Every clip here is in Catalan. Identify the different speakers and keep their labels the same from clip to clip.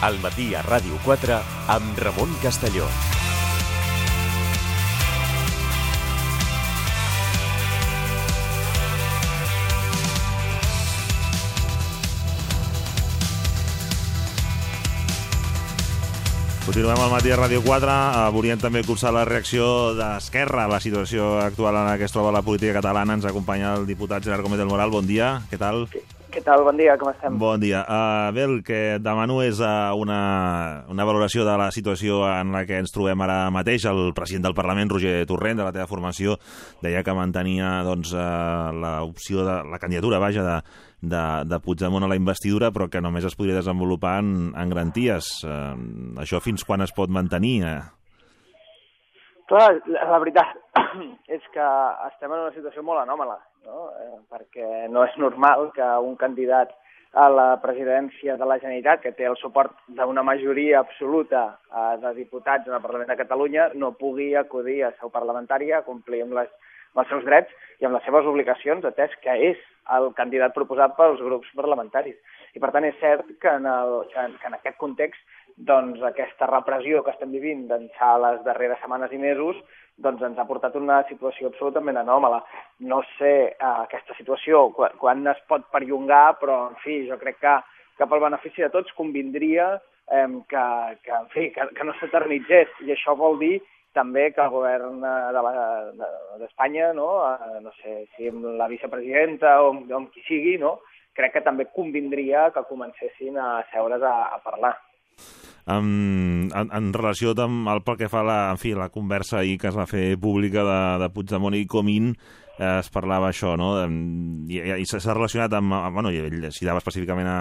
Speaker 1: Al matí a Ràdio 4 amb Ramon Castelló.
Speaker 2: Continuem al matí a Ràdio 4. Eh, volíem també cursar la reacció d'Esquerra a la situació actual en la que es troba la política catalana. Ens acompanya el diputat Gerard Gómez del Moral. Bon dia, què tal?
Speaker 3: Què tal? Bon dia, com estem?
Speaker 2: Bon dia. Uh, bé, el que et demano és uh, una, una valoració de la situació en la que ens trobem ara mateix. El president del Parlament, Roger Torrent, de la teva formació, deia que mantenia doncs, uh, l'opció de la candidatura, vaja, de, de, de Puigdemont a la investidura, però que només es podria desenvolupar en, en garanties. Uh, això fins quan es pot mantenir? Uh?
Speaker 3: Clar, la, la veritat és que estem en una situació molt anòmala, no? Eh, perquè no és normal que un candidat a la presidència de la Generalitat, que té el suport d'una majoria absoluta eh, de diputats en el Parlament de Catalunya, no pugui acudir a seu parlamentària a complir amb, les, amb els seus drets i amb les seves obligacions, atès que és el candidat proposat pels grups parlamentaris. I per tant és cert que en, el, que en, que en aquest context doncs aquesta repressió que estem vivint d'ençà les darreres setmanes i mesos doncs ens ha portat una situació absolutament anòmala. No sé eh, aquesta situació quan, quan es pot perllongar, però en fi, jo crec que, que pel benefici de tots convindria eh, que, que, en fi, que, que no s'eternitzés i això vol dir també que el govern d'Espanya, de, no, eh, no sé si amb la vicepresidenta o amb, amb qui sigui, no, crec que també convindria que comencessin a seure's a, a parlar
Speaker 2: en, en, en relació amb el pel que fa la, en fi, la conversa ahir que es va fer pública de, de Puigdemont i Comín, eh, es parlava això, no? I, i s'ha relacionat amb, bueno, ell citava específicament a,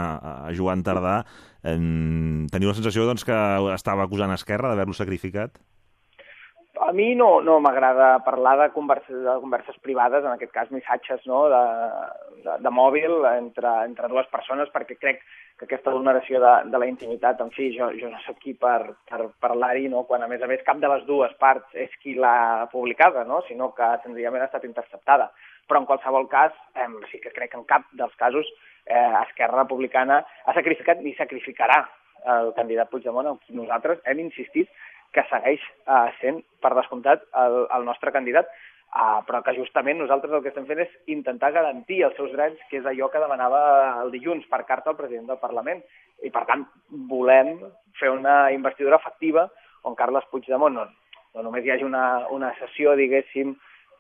Speaker 2: a Joan Tardà, eh, teniu la sensació doncs, que estava acusant Esquerra d'haver-lo sacrificat?
Speaker 3: A mi no, no m'agrada parlar de converses, de converses privades, en aquest cas missatges no, de, de, de mòbil entre, entre dues persones, perquè crec que aquesta vulneració de, de la intimitat, en fi, jo, jo no sóc qui per, per parlar-hi, no? quan a més a més cap de les dues parts és qui l'ha publicada, no? sinó que senzillament ha estat interceptada. Però en qualsevol cas, eh, sí que crec que en cap dels casos eh, Esquerra Republicana ha sacrificat ni sacrificarà el candidat Puigdemont, nosaltres hem insistit que segueix eh, sent, per descomptat, el, el nostre candidat, Uh, però que justament nosaltres el que estem fent és intentar garantir els seus drets, que és allò que demanava el dilluns per carta al president del Parlament. I, per tant, volem fer una investidura efectiva on Carles Puigdemont no, no només hi hagi una, una sessió, diguéssim,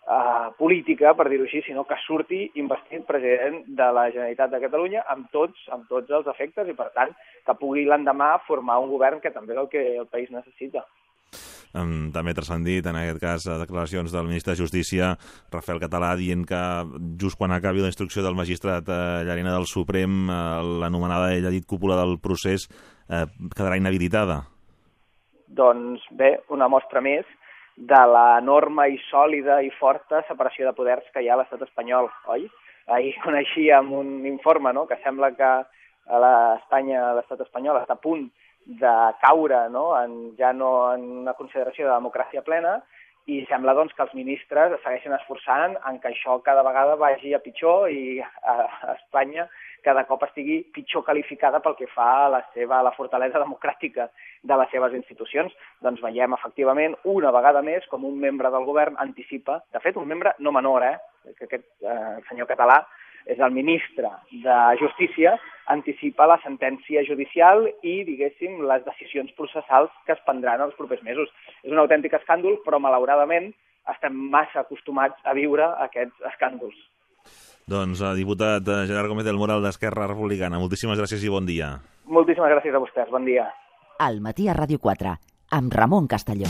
Speaker 3: uh, política, per dir-ho així, sinó que surti investit president de la Generalitat de Catalunya amb tots, amb tots els efectes i, per tant, que pugui l'endemà formar un govern que també és el que el país necessita
Speaker 2: um, també transcendit, en aquest cas, declaracions del ministre de Justícia, Rafael Català, dient que just quan acabi la instrucció del magistrat eh, Llarena del Suprem, eh, l'anomenada, ell ha dit, cúpula del procés, eh, quedarà inhabilitada.
Speaker 3: Doncs bé, una mostra més de l'enorme i sòlida i forta separació de poders que hi ha a l'estat espanyol, oi? Ahir coneixíem un informe no? que sembla que l'Espanya, l'estat espanyol està a punt de caure no? En, ja no en una consideració de democràcia plena i sembla doncs, que els ministres es segueixen esforçant en que això cada vegada vagi a pitjor i a, Espanya cada cop estigui pitjor qualificada pel que fa a la seva a la fortalesa democràtica de les seves institucions. Doncs veiem efectivament una vegada més com un membre del govern anticipa, de fet un membre no menor, eh, que aquest eh, senyor català és el ministre de Justícia, anticipa la sentència judicial i, diguéssim, les decisions processals que es prendran els propers mesos. És un autèntic escàndol, però malauradament estem massa acostumats a viure aquests escàndols.
Speaker 2: Doncs, eh, diputat eh, Gerard Gómez del Moral d'Esquerra Republicana, moltíssimes gràcies i bon dia.
Speaker 3: Moltíssimes gràcies a vostès, bon dia.
Speaker 4: Al matí a Ràdio 4, amb Ramon Castelló.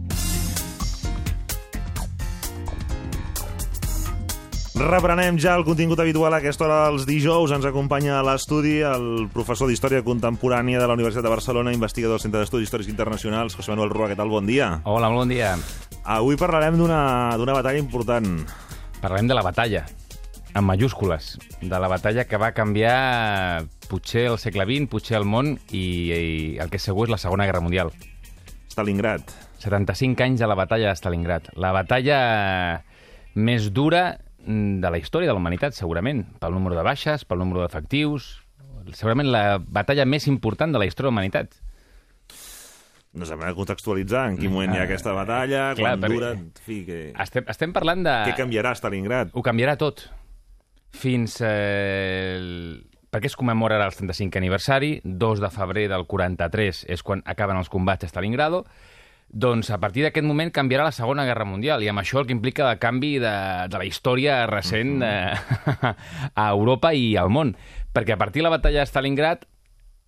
Speaker 2: Reprenem ja el contingut habitual a aquesta hora dels dijous. Ens acompanya a l'estudi el professor d'Història Contemporània de la Universitat de Barcelona, investigador del Centre d'Estudis Històrics Internacionals, José Manuel Rua. Què tal? Bon dia.
Speaker 5: Hola, bon dia.
Speaker 2: Avui parlarem d'una batalla important.
Speaker 5: Parlarem de la batalla, en majúscules, de la batalla que va canviar potser el segle XX, potser el món, i, i el que és segur és la Segona Guerra Mundial.
Speaker 2: Stalingrad.
Speaker 5: 75 anys de la batalla de Stalingrad. La batalla més dura de la història de la humanitat, segurament, pel número de baixes, pel número d'efectius, segurament la batalla més important de la història de la humanitat.
Speaker 2: No sabem contextualitzar en quin moment hi ha aquesta batalla,
Speaker 5: Clar,
Speaker 2: quan dura... En fi, que...
Speaker 5: Estem, estem parlant de...
Speaker 2: Què canviarà Stalingrad?
Speaker 5: Ho canviarà tot. Fins... Eh, el- perquè es commemora ara el 35 aniversari, 2 de febrer del 43 és quan acaben els combats a Stalingrado, doncs a partir d'aquest moment canviarà la Segona Guerra Mundial, i amb això el que implica el canvi de, de la història recent eh, a Europa i al món. Perquè a partir de la batalla de Stalingrad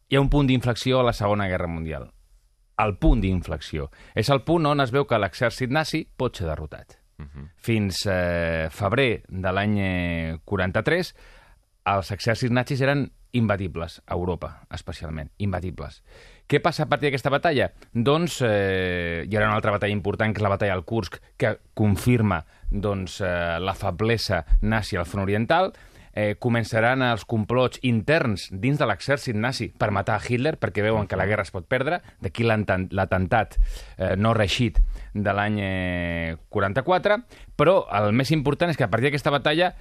Speaker 5: hi ha un punt d'inflexió a la Segona Guerra Mundial. El punt d'inflexió. És el punt on es veu que l'exèrcit nazi pot ser derrotat. Fins eh, febrer de l'any eh, 43, els exèrcits nazis eren imbatibles, a Europa, especialment, imbatibles. Què passa a partir d'aquesta batalla? Doncs eh, hi haurà una altra batalla important, que és la batalla del Kursk, que confirma doncs, eh, la feblesa nazi al front oriental, eh, començaran els complots interns dins de l'exèrcit nazi per matar a Hitler, perquè veuen que la guerra es pot perdre, d'aquí l'atemptat eh, no reixit de l'any eh, 44, però el més important és que a partir d'aquesta batalla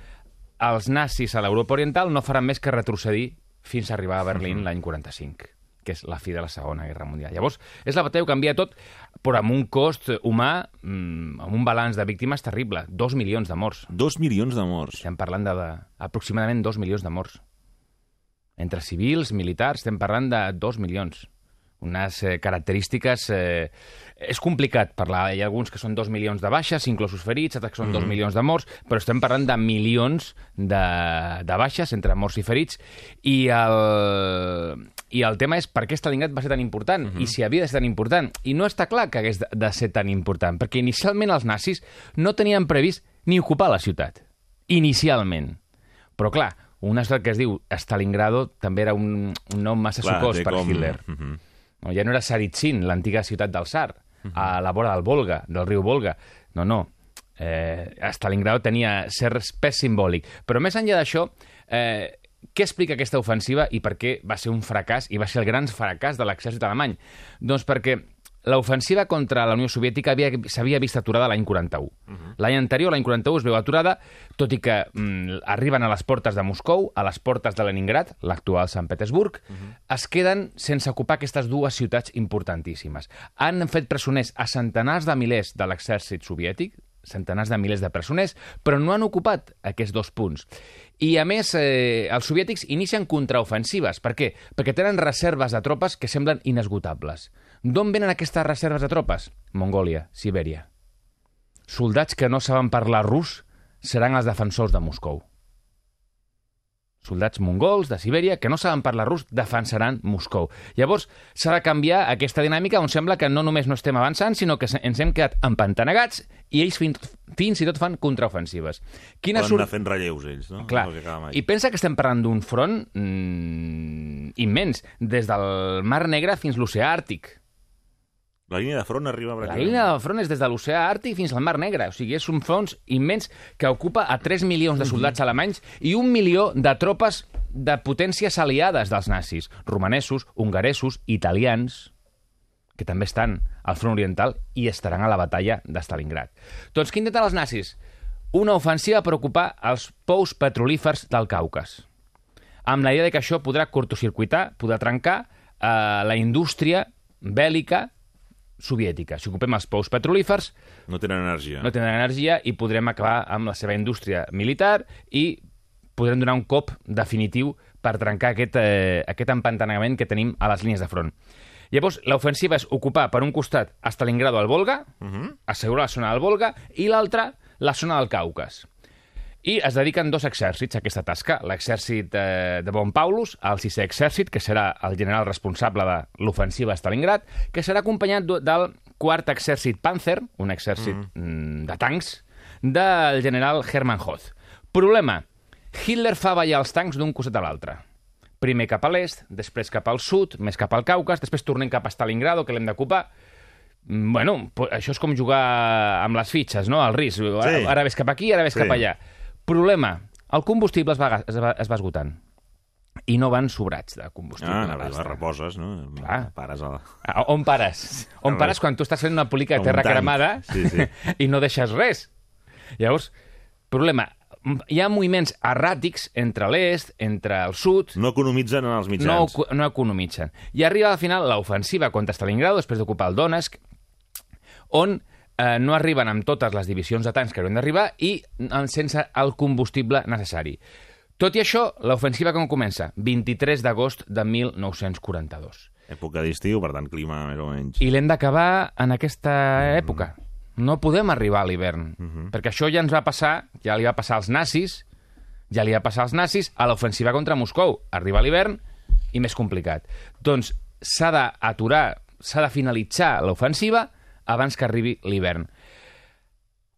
Speaker 5: els nazis a l'Europa Oriental no faran més que retrocedir fins a arribar a Berlín l'any 45 que és la fi de la Segona Guerra Mundial. Llavors, és la batalla que canvia tot, però amb un cost humà, mm, amb un balanç de víctimes terrible. Dos milions de morts.
Speaker 2: Dos milions de morts.
Speaker 5: Estem parlant de, de aproximadament dos milions de morts. Entre civils, militars, estem parlant de dos milions. Unes eh, característiques... Eh, és complicat parlar. Hi ha alguns que són dos milions de baixes, inclosos ferits, altres que són dos milions de morts, però estem parlant de milions de, de baixes entre morts i ferits. I el, I el tema és per què Stalingrad va ser tan important i si havia de ser tan important. I no està clar que hagués de, de ser tan important, perquè inicialment els nazis no tenien previst ni ocupar la ciutat. Inicialment. Però clar, una és el que es diu Stalingrado també era un, un nom massa
Speaker 2: Clar,
Speaker 5: sucós per
Speaker 2: com-
Speaker 5: Hitler.
Speaker 2: Mhm.
Speaker 5: No, ja no era Saritsin, l'antiga ciutat del Sar, a la vora del Volga, del riu Volga. No, no. Eh, Stalingrado tenia cert pes simbòlic. Però més enllà d'això, eh, què explica aquesta ofensiva i per què va ser un fracàs i va ser el gran fracàs de l'exèrcit alemany? Doncs perquè l'ofensiva contra la Unió Soviètica havia- s'havia vist aturada l'any 41. L'any anterior, l'any 41, es veu aturada, tot i que mm, arriben a les portes de Moscou, a les portes de Leningrad, l'actual Sant Petersburg, es queden sense ocupar aquestes dues ciutats importantíssimes. Han fet presoners a centenars de milers de l'exèrcit soviètic, centenars de milers de presoners, però no han ocupat aquests dos punts. I, a més, eh, els soviètics inicien contraofensives. Per què? Perquè tenen reserves de tropes que semblen inesgotables. D'on venen aquestes reserves de tropes? Mongòlia, Sibèria. Soldats que no saben parlar rus seran els defensors de Moscou. Soldats mongols de Sibèria que no saben parlar rus defensaran Moscou. Llavors, s'ha de canviar aquesta dinàmica on sembla que no només no estem avançant, sinó que ens hem quedat empantanegats i ells fins, fins i tot fan contraofensives. Quina
Speaker 2: Poden anar fent relleus, ells, no?
Speaker 5: Clar,
Speaker 2: No
Speaker 5: i pensa que estem parlant d'un front mm, immens, des del Mar Negre fins l'oceà Àrtic.
Speaker 2: La línia de front arriba...
Speaker 5: La línia del front és des de l'oceà Àrtic fins al Mar Negre. O sigui, és un front immens que ocupa a 3 milions de soldats alemanys i un milió de tropes de potències aliades dels nazis. Romanesos, hongaresos, italians, que també estan al front oriental i estaran a la batalla de Stalingrad. Doncs què intenten els nazis? Una ofensiva per ocupar els pous petrolífers del Caucas amb la idea de que això podrà cortocircuitar, podrà trencar eh, la indústria bèl·lica soviètica. Si ocupem els pous petrolífers,
Speaker 2: No tenen energia.
Speaker 5: no tindran energia i podrem acabar amb la seva indústria militar i podrem donar un cop definitiu per trencar aquest, eh, aquest empantanament que tenim a les línies de front. Llavors, l'ofensiva és ocupar per un costat Stalingrado al Volga, assegurar la zona del Volga, i l'altra, la zona del Caucas. I es dediquen dos exèrcits a aquesta tasca. L'exèrcit eh, de Von Paulus, el sisè exèrcit, que serà el general responsable de l'ofensiva a Stalingrad, que serà acompanyat del quart exèrcit Panzer, un exèrcit mm. de tancs, del general Hermann Hoth. Problema, Hitler fa ballar els tancs d'un costat a l'altre. Primer cap a l'est, després cap al sud, més cap al Caucas, després tornem cap a Stalingrado, que l'hem d'ocupar. Mm, Bueno, això és com jugar amb les fitxes, no? El risc. Ara,
Speaker 2: Sí.
Speaker 5: ara ves cap aquí, ara ves
Speaker 2: Sí.
Speaker 5: cap allà. Problema, el combustible es va, es va, es va esgotant. i no van sobrats de combustible.
Speaker 2: Ah,
Speaker 5: l'astre.
Speaker 2: reposes, no?
Speaker 5: Clar.
Speaker 2: Pares a la...
Speaker 5: Ah, On pares? On pares quan tu estàs fent una
Speaker 2: Com
Speaker 5: de terra cremada
Speaker 2: Sí, sí.
Speaker 5: i no deixes res. Llavors, problema, hi ha moviments erràtics entre l'est, entre el sud,
Speaker 2: No economitzen en els
Speaker 5: no,
Speaker 2: mitjans.
Speaker 5: ocu- no economitzen. I arriba al final l'ofensiva contra Stalingrado, després d'ocupar el Donetsk, on eh, no arriben amb totes les divisions de tancs que haurien d'arribar i sense el combustible necessari. Tot i això, l'ofensiva com comença? 23 d'agost de 1942.
Speaker 2: Època d'estiu, per tant, clima més o menys.
Speaker 5: I l'hem d'acabar en aquesta època. No podem arribar a l'hivern, perquè això ja ens va passar, ja li va passar als nazis, ja li va passar als nazis a l'ofensiva contra Moscou. Arriba l'hivern i més complicat. Doncs s'ha d'aturar, s'ha de finalitzar l'ofensiva abans que arribi l'hivern.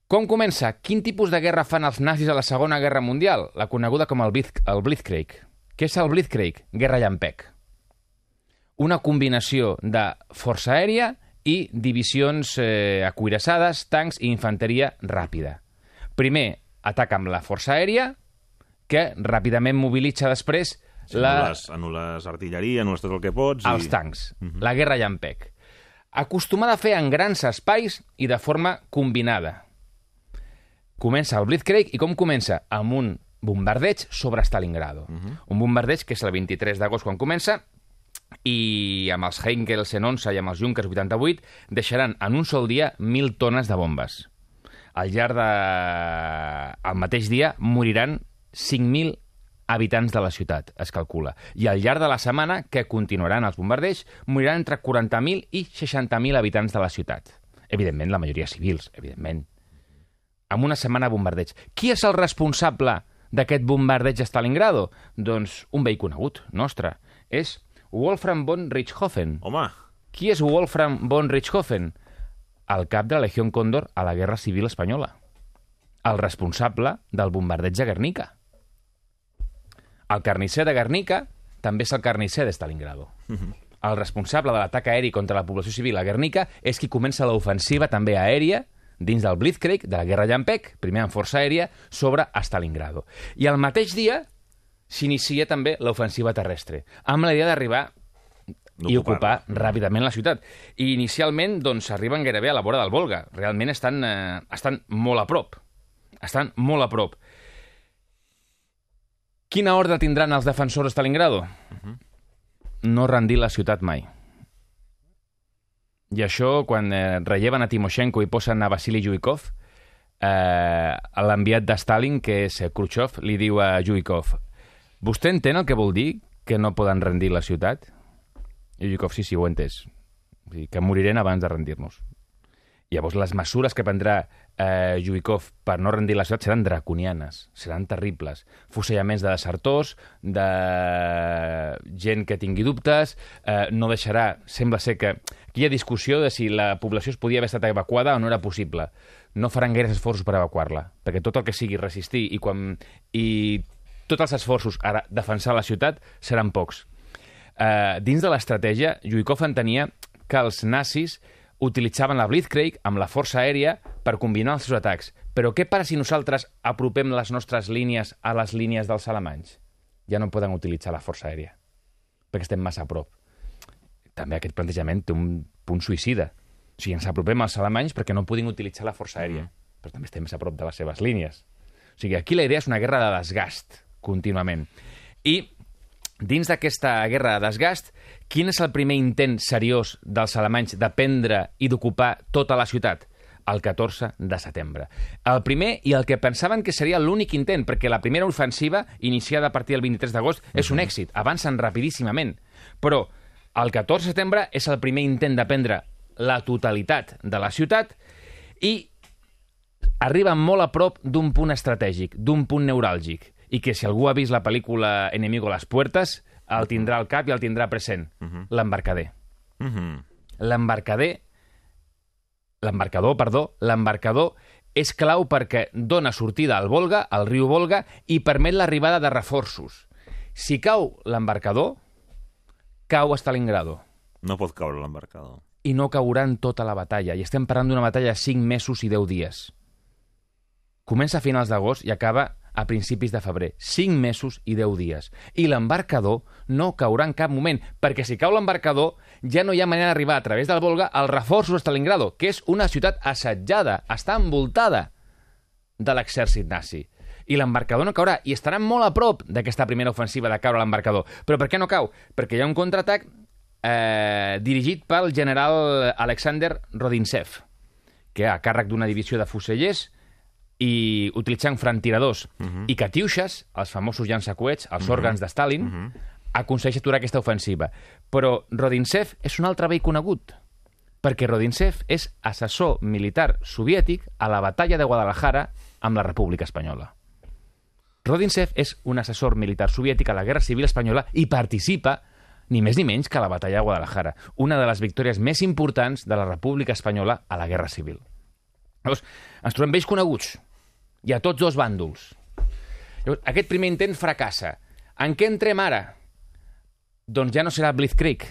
Speaker 5: Com comença? Quin tipus de guerra fan els nazis a la Segona Guerra Mundial? La coneguda com el, Blitz, el Blitzkrieg. Què és el Blitzkrieg? Guerra llampec. Una combinació de força aèria i divisions eh, acuirassades, tancs i infanteria ràpida. Primer, ataca amb la força aèria, que ràpidament mobilitza després
Speaker 2: Sí,
Speaker 5: la,
Speaker 2: Anules, anules artilleria, anules tot el que pots.
Speaker 5: els
Speaker 2: i...
Speaker 5: tancs, la guerra llampec. Acostumada a fer en grans espais i de forma combinada. Comença el Blitzkrieg i com comença? Amb un bombardeig sobre Stalingrado. Un bombardeig que és el 23 d'agost quan comença i amb els Henkels en 11 i amb els Junkers 88 deixaran en un sol dia 1.000 tones de bombes. Al llarg de... al mateix dia moriran 5.000 habitants de la ciutat, es calcula. I al llarg de la setmana, que continuaran els bombardeigs, moriran entre 40.000 i 60.000 habitants de la ciutat. Evidentment, la majoria civils, evidentment. Amb una setmana de bombardeig. Qui és el responsable d'aquest bombardeig a Stalingrado? Doncs un vell conegut, nostre. És Wolfram von Richthofen.
Speaker 2: Home,
Speaker 5: Qui és Wolfram von Richthofen? El cap de la Legió Còndor a la Guerra Civil Espanyola. El responsable del bombardeig de Guernica. El carnisser de Guernica també és el carnisser de Stalingrado. El responsable de l'atac aeri contra la població civil a Guernica és qui comença l'ofensiva també aèria dins del Blitzkrieg, de la Guerra Llampec, primer en força aèria, sobre Stalingrado. I el mateix dia s'inicia també l'ofensiva terrestre, amb la idea d'arribar i ocupar ràpidament la ciutat. I inicialment, doncs, arriben gairebé a la vora del Volga. Realment estan, eh, estan molt a prop. Estan molt a prop. Quina ordre tindran els defensors de Stalingrado? No rendir la ciutat mai. I això, quan eh, relleven a Timoshenko i posen a Vasily Zhuikov, eh, l'enviat de Stalin, que és eh, Khrushchev, li diu a Zhuikov «Vostè entén el que vol dir que no poden rendir la ciutat?» I Zhuikov, sí, sí, ho he entès. Vull dir, que morirem abans de rendir-nos. Llavors, les mesures que prendrà eh, Zhuikov per no rendir la ciutat seran draconianes, seran terribles. Fusellaments de desertors, de gent que tingui dubtes, eh, no deixarà... Sembla ser que aquí hi ha discussió de si la població es podia haver estat evacuada o no era possible. No faran gaires esforços per evacuar-la, perquè tot el que sigui resistir i, quan, i tots els esforços a defensar la ciutat seran pocs. Eh, dins de l'estratègia, Zhuikov entenia que els nazis utilitzaven la Blitzkrieg amb la força aèria per combinar els seus atacs. Però què passa si nosaltres apropem les nostres línies a les línies dels alemanys? Ja no poden utilitzar la força aèria, perquè estem massa a prop. També aquest plantejament té un punt suïcida. O sigui, ens apropem als alemanys perquè no puguin utilitzar la força aèria, però també estem més a prop de les seves línies. O sigui, aquí la idea és una guerra de desgast, contínuament. I dins d'aquesta guerra de desgast, quin és el primer intent seriós dels alemanys de prendre i d'ocupar tota la ciutat? El 14 de setembre. El primer i el que pensaven que seria l'únic intent, perquè la primera ofensiva, iniciada a partir del 23 d'agost, és un èxit, avancen rapidíssimament. Però el 14 de setembre és el primer intent de prendre la totalitat de la ciutat i arriben molt a prop d'un punt estratègic, d'un punt neuràlgic, i que si algú ha vist la pel·lícula Enemigo a les puertes, el tindrà al cap i el tindrà present. L'embarcader.
Speaker 2: Mhm.
Speaker 5: L'embarcader, l'embarcador, perdó, l'embarcador és clau perquè dona sortida al Volga, al riu Volga, i permet l'arribada de reforços. Si cau l'embarcador, cau Stalingrado
Speaker 2: No pot caure l'embarcador.
Speaker 5: i no caurà en tota la batalla. I estem parlant d'una batalla de 5 mesos i 10 dies. Comença a finals d'agost i acaba a principis de febrer. 5 mesos i 10 dies. I l'embarcador no caurà en cap moment, perquè si cau l'embarcador ja no hi ha manera d'arribar a través del Volga als reforços a Stalingrado, que és una ciutat assetjada, està envoltada de l'exèrcit nazi. I l'embarcador no caurà, i estarà molt a prop d'aquesta primera ofensiva de caure l'embarcador. Però per què no cau? Perquè hi ha un contraatac eh, dirigit pel general Alexander Rodintsev, que a càrrec d'una divisió de fusellers i utilitzant frantiradors uh -huh. i catiuixes, els famosos llançacoets, els uh -huh. òrgans de Stalin, uh -huh. aconsegueix aturar aquesta ofensiva. Però Rodintsev és un altre vell conegut, perquè Rodintsev és assessor militar soviètic a la batalla de Guadalajara amb la República Espanyola. Rodintsev és un assessor militar soviètic a la Guerra Civil Espanyola i participa ni més ni menys que a la batalla de Guadalajara, una de les victòries més importants de la República Espanyola a la Guerra Civil. Llavors, ens trobem vells coneguts, i a tots dos bàndols. Llavors, aquest primer intent fracassa. En què entrem ara? Doncs ja no serà Blitzkrieg,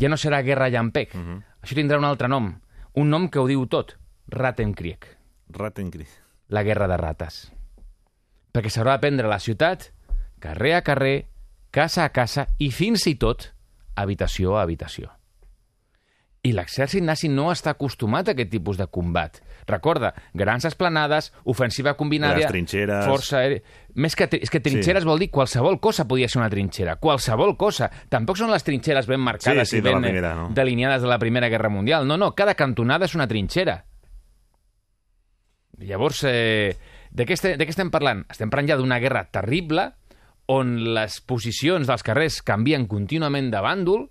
Speaker 5: ja no serà Guerra Llampec. Uh -huh. Això tindrà un altre nom, un nom que ho diu tot, Rattenkrieg.
Speaker 2: Rattenkrieg.
Speaker 5: La guerra de rates. Perquè s'haurà de prendre la ciutat carrer a carrer, casa a casa i fins i tot habitació a habitació. I l'exèrcit nazi no està acostumat a aquest tipus de combat. Recorda, grans esplanades, ofensiva combinada...
Speaker 2: Les trinxeres...
Speaker 5: Força aèria... Més que, és que trinxeres sí. vol dir qualsevol cosa podia ser una trinxera. Qualsevol cosa. Tampoc són les trinxeres ben marcades
Speaker 2: sí, sí,
Speaker 5: i ben
Speaker 2: de primera, no?
Speaker 5: delineades de la Primera Guerra Mundial. No, no, cada cantonada és una trinxera. Llavors, eh, de, què estem, de què estem parlant? Estem parlant ja d'una guerra terrible on les posicions dels carrers canvien contínuament de bàndol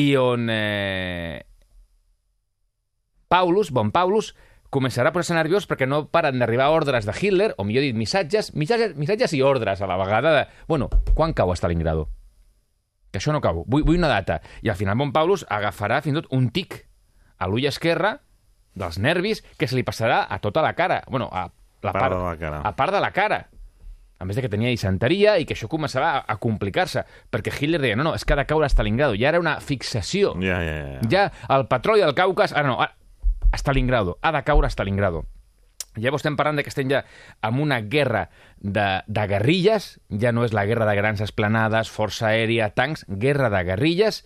Speaker 5: i on eh, Paulus, bon Paulus, començarà a posar-se nerviós perquè no paren d'arribar ordres de Hitler, o millor dit, missatges, missatges, missatges i ordres a la vegada de... Bueno, quan cau Stalingrado? Que això no cau. Vull, vull una data. I al final Bon Paulus agafarà fins i tot un tic a l'ull esquerre dels nervis que se li passarà a tota la cara. Bueno, a la
Speaker 2: Part
Speaker 5: part,
Speaker 2: de la cara.
Speaker 5: A part de la cara. A més de que tenia disenteria i que això començava a, a complicar-se, perquè Hitler deia, no, no, és que ha de caure a Stalingrado. Ja era una fixació.
Speaker 2: Ja, ja, ja.
Speaker 5: Ja el petroli del Caucas... Ara no, ara, a Stalingrado. Ha de caure a Stalingrado. Llavors estem parlant de que estem ja amb una guerra de, de guerrilles, ja no és la guerra de grans esplanades, força aèria, tancs, guerra de guerrilles,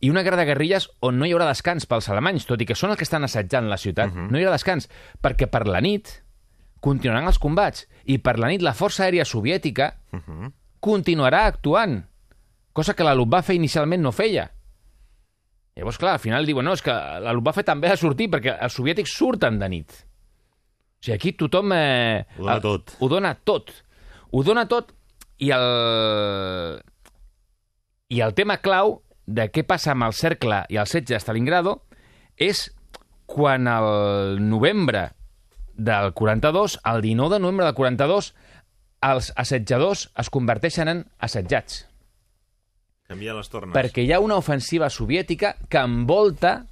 Speaker 5: i una guerra de guerrilles on no hi haurà descans pels alemanys, tot i que són els que estan assetjant la ciutat, uh -huh. no hi haurà descans, perquè per la nit continuaran els combats, i per la nit la força aèria soviètica
Speaker 2: Uh -huh.
Speaker 5: continuarà actuant, cosa que la Luftwaffe inicialment no feia. Llavors, clar, al final diuen, no, és que la Luftwaffe també ha de sortir perquè els soviètics surten de nit. O sigui, aquí tothom... Eh,
Speaker 2: Ho dona
Speaker 5: el-
Speaker 2: tot.
Speaker 5: Ho dona tot. Ho dona tot i el... I el tema clau de què passa amb el cercle i el setge de Stalingrado és quan el novembre del 42, el 19 de novembre del 42, els assetjadors es converteixen en assetjats
Speaker 2: Canvia les tornes.
Speaker 5: perquè hi ha una ofensiva soviètica que envolta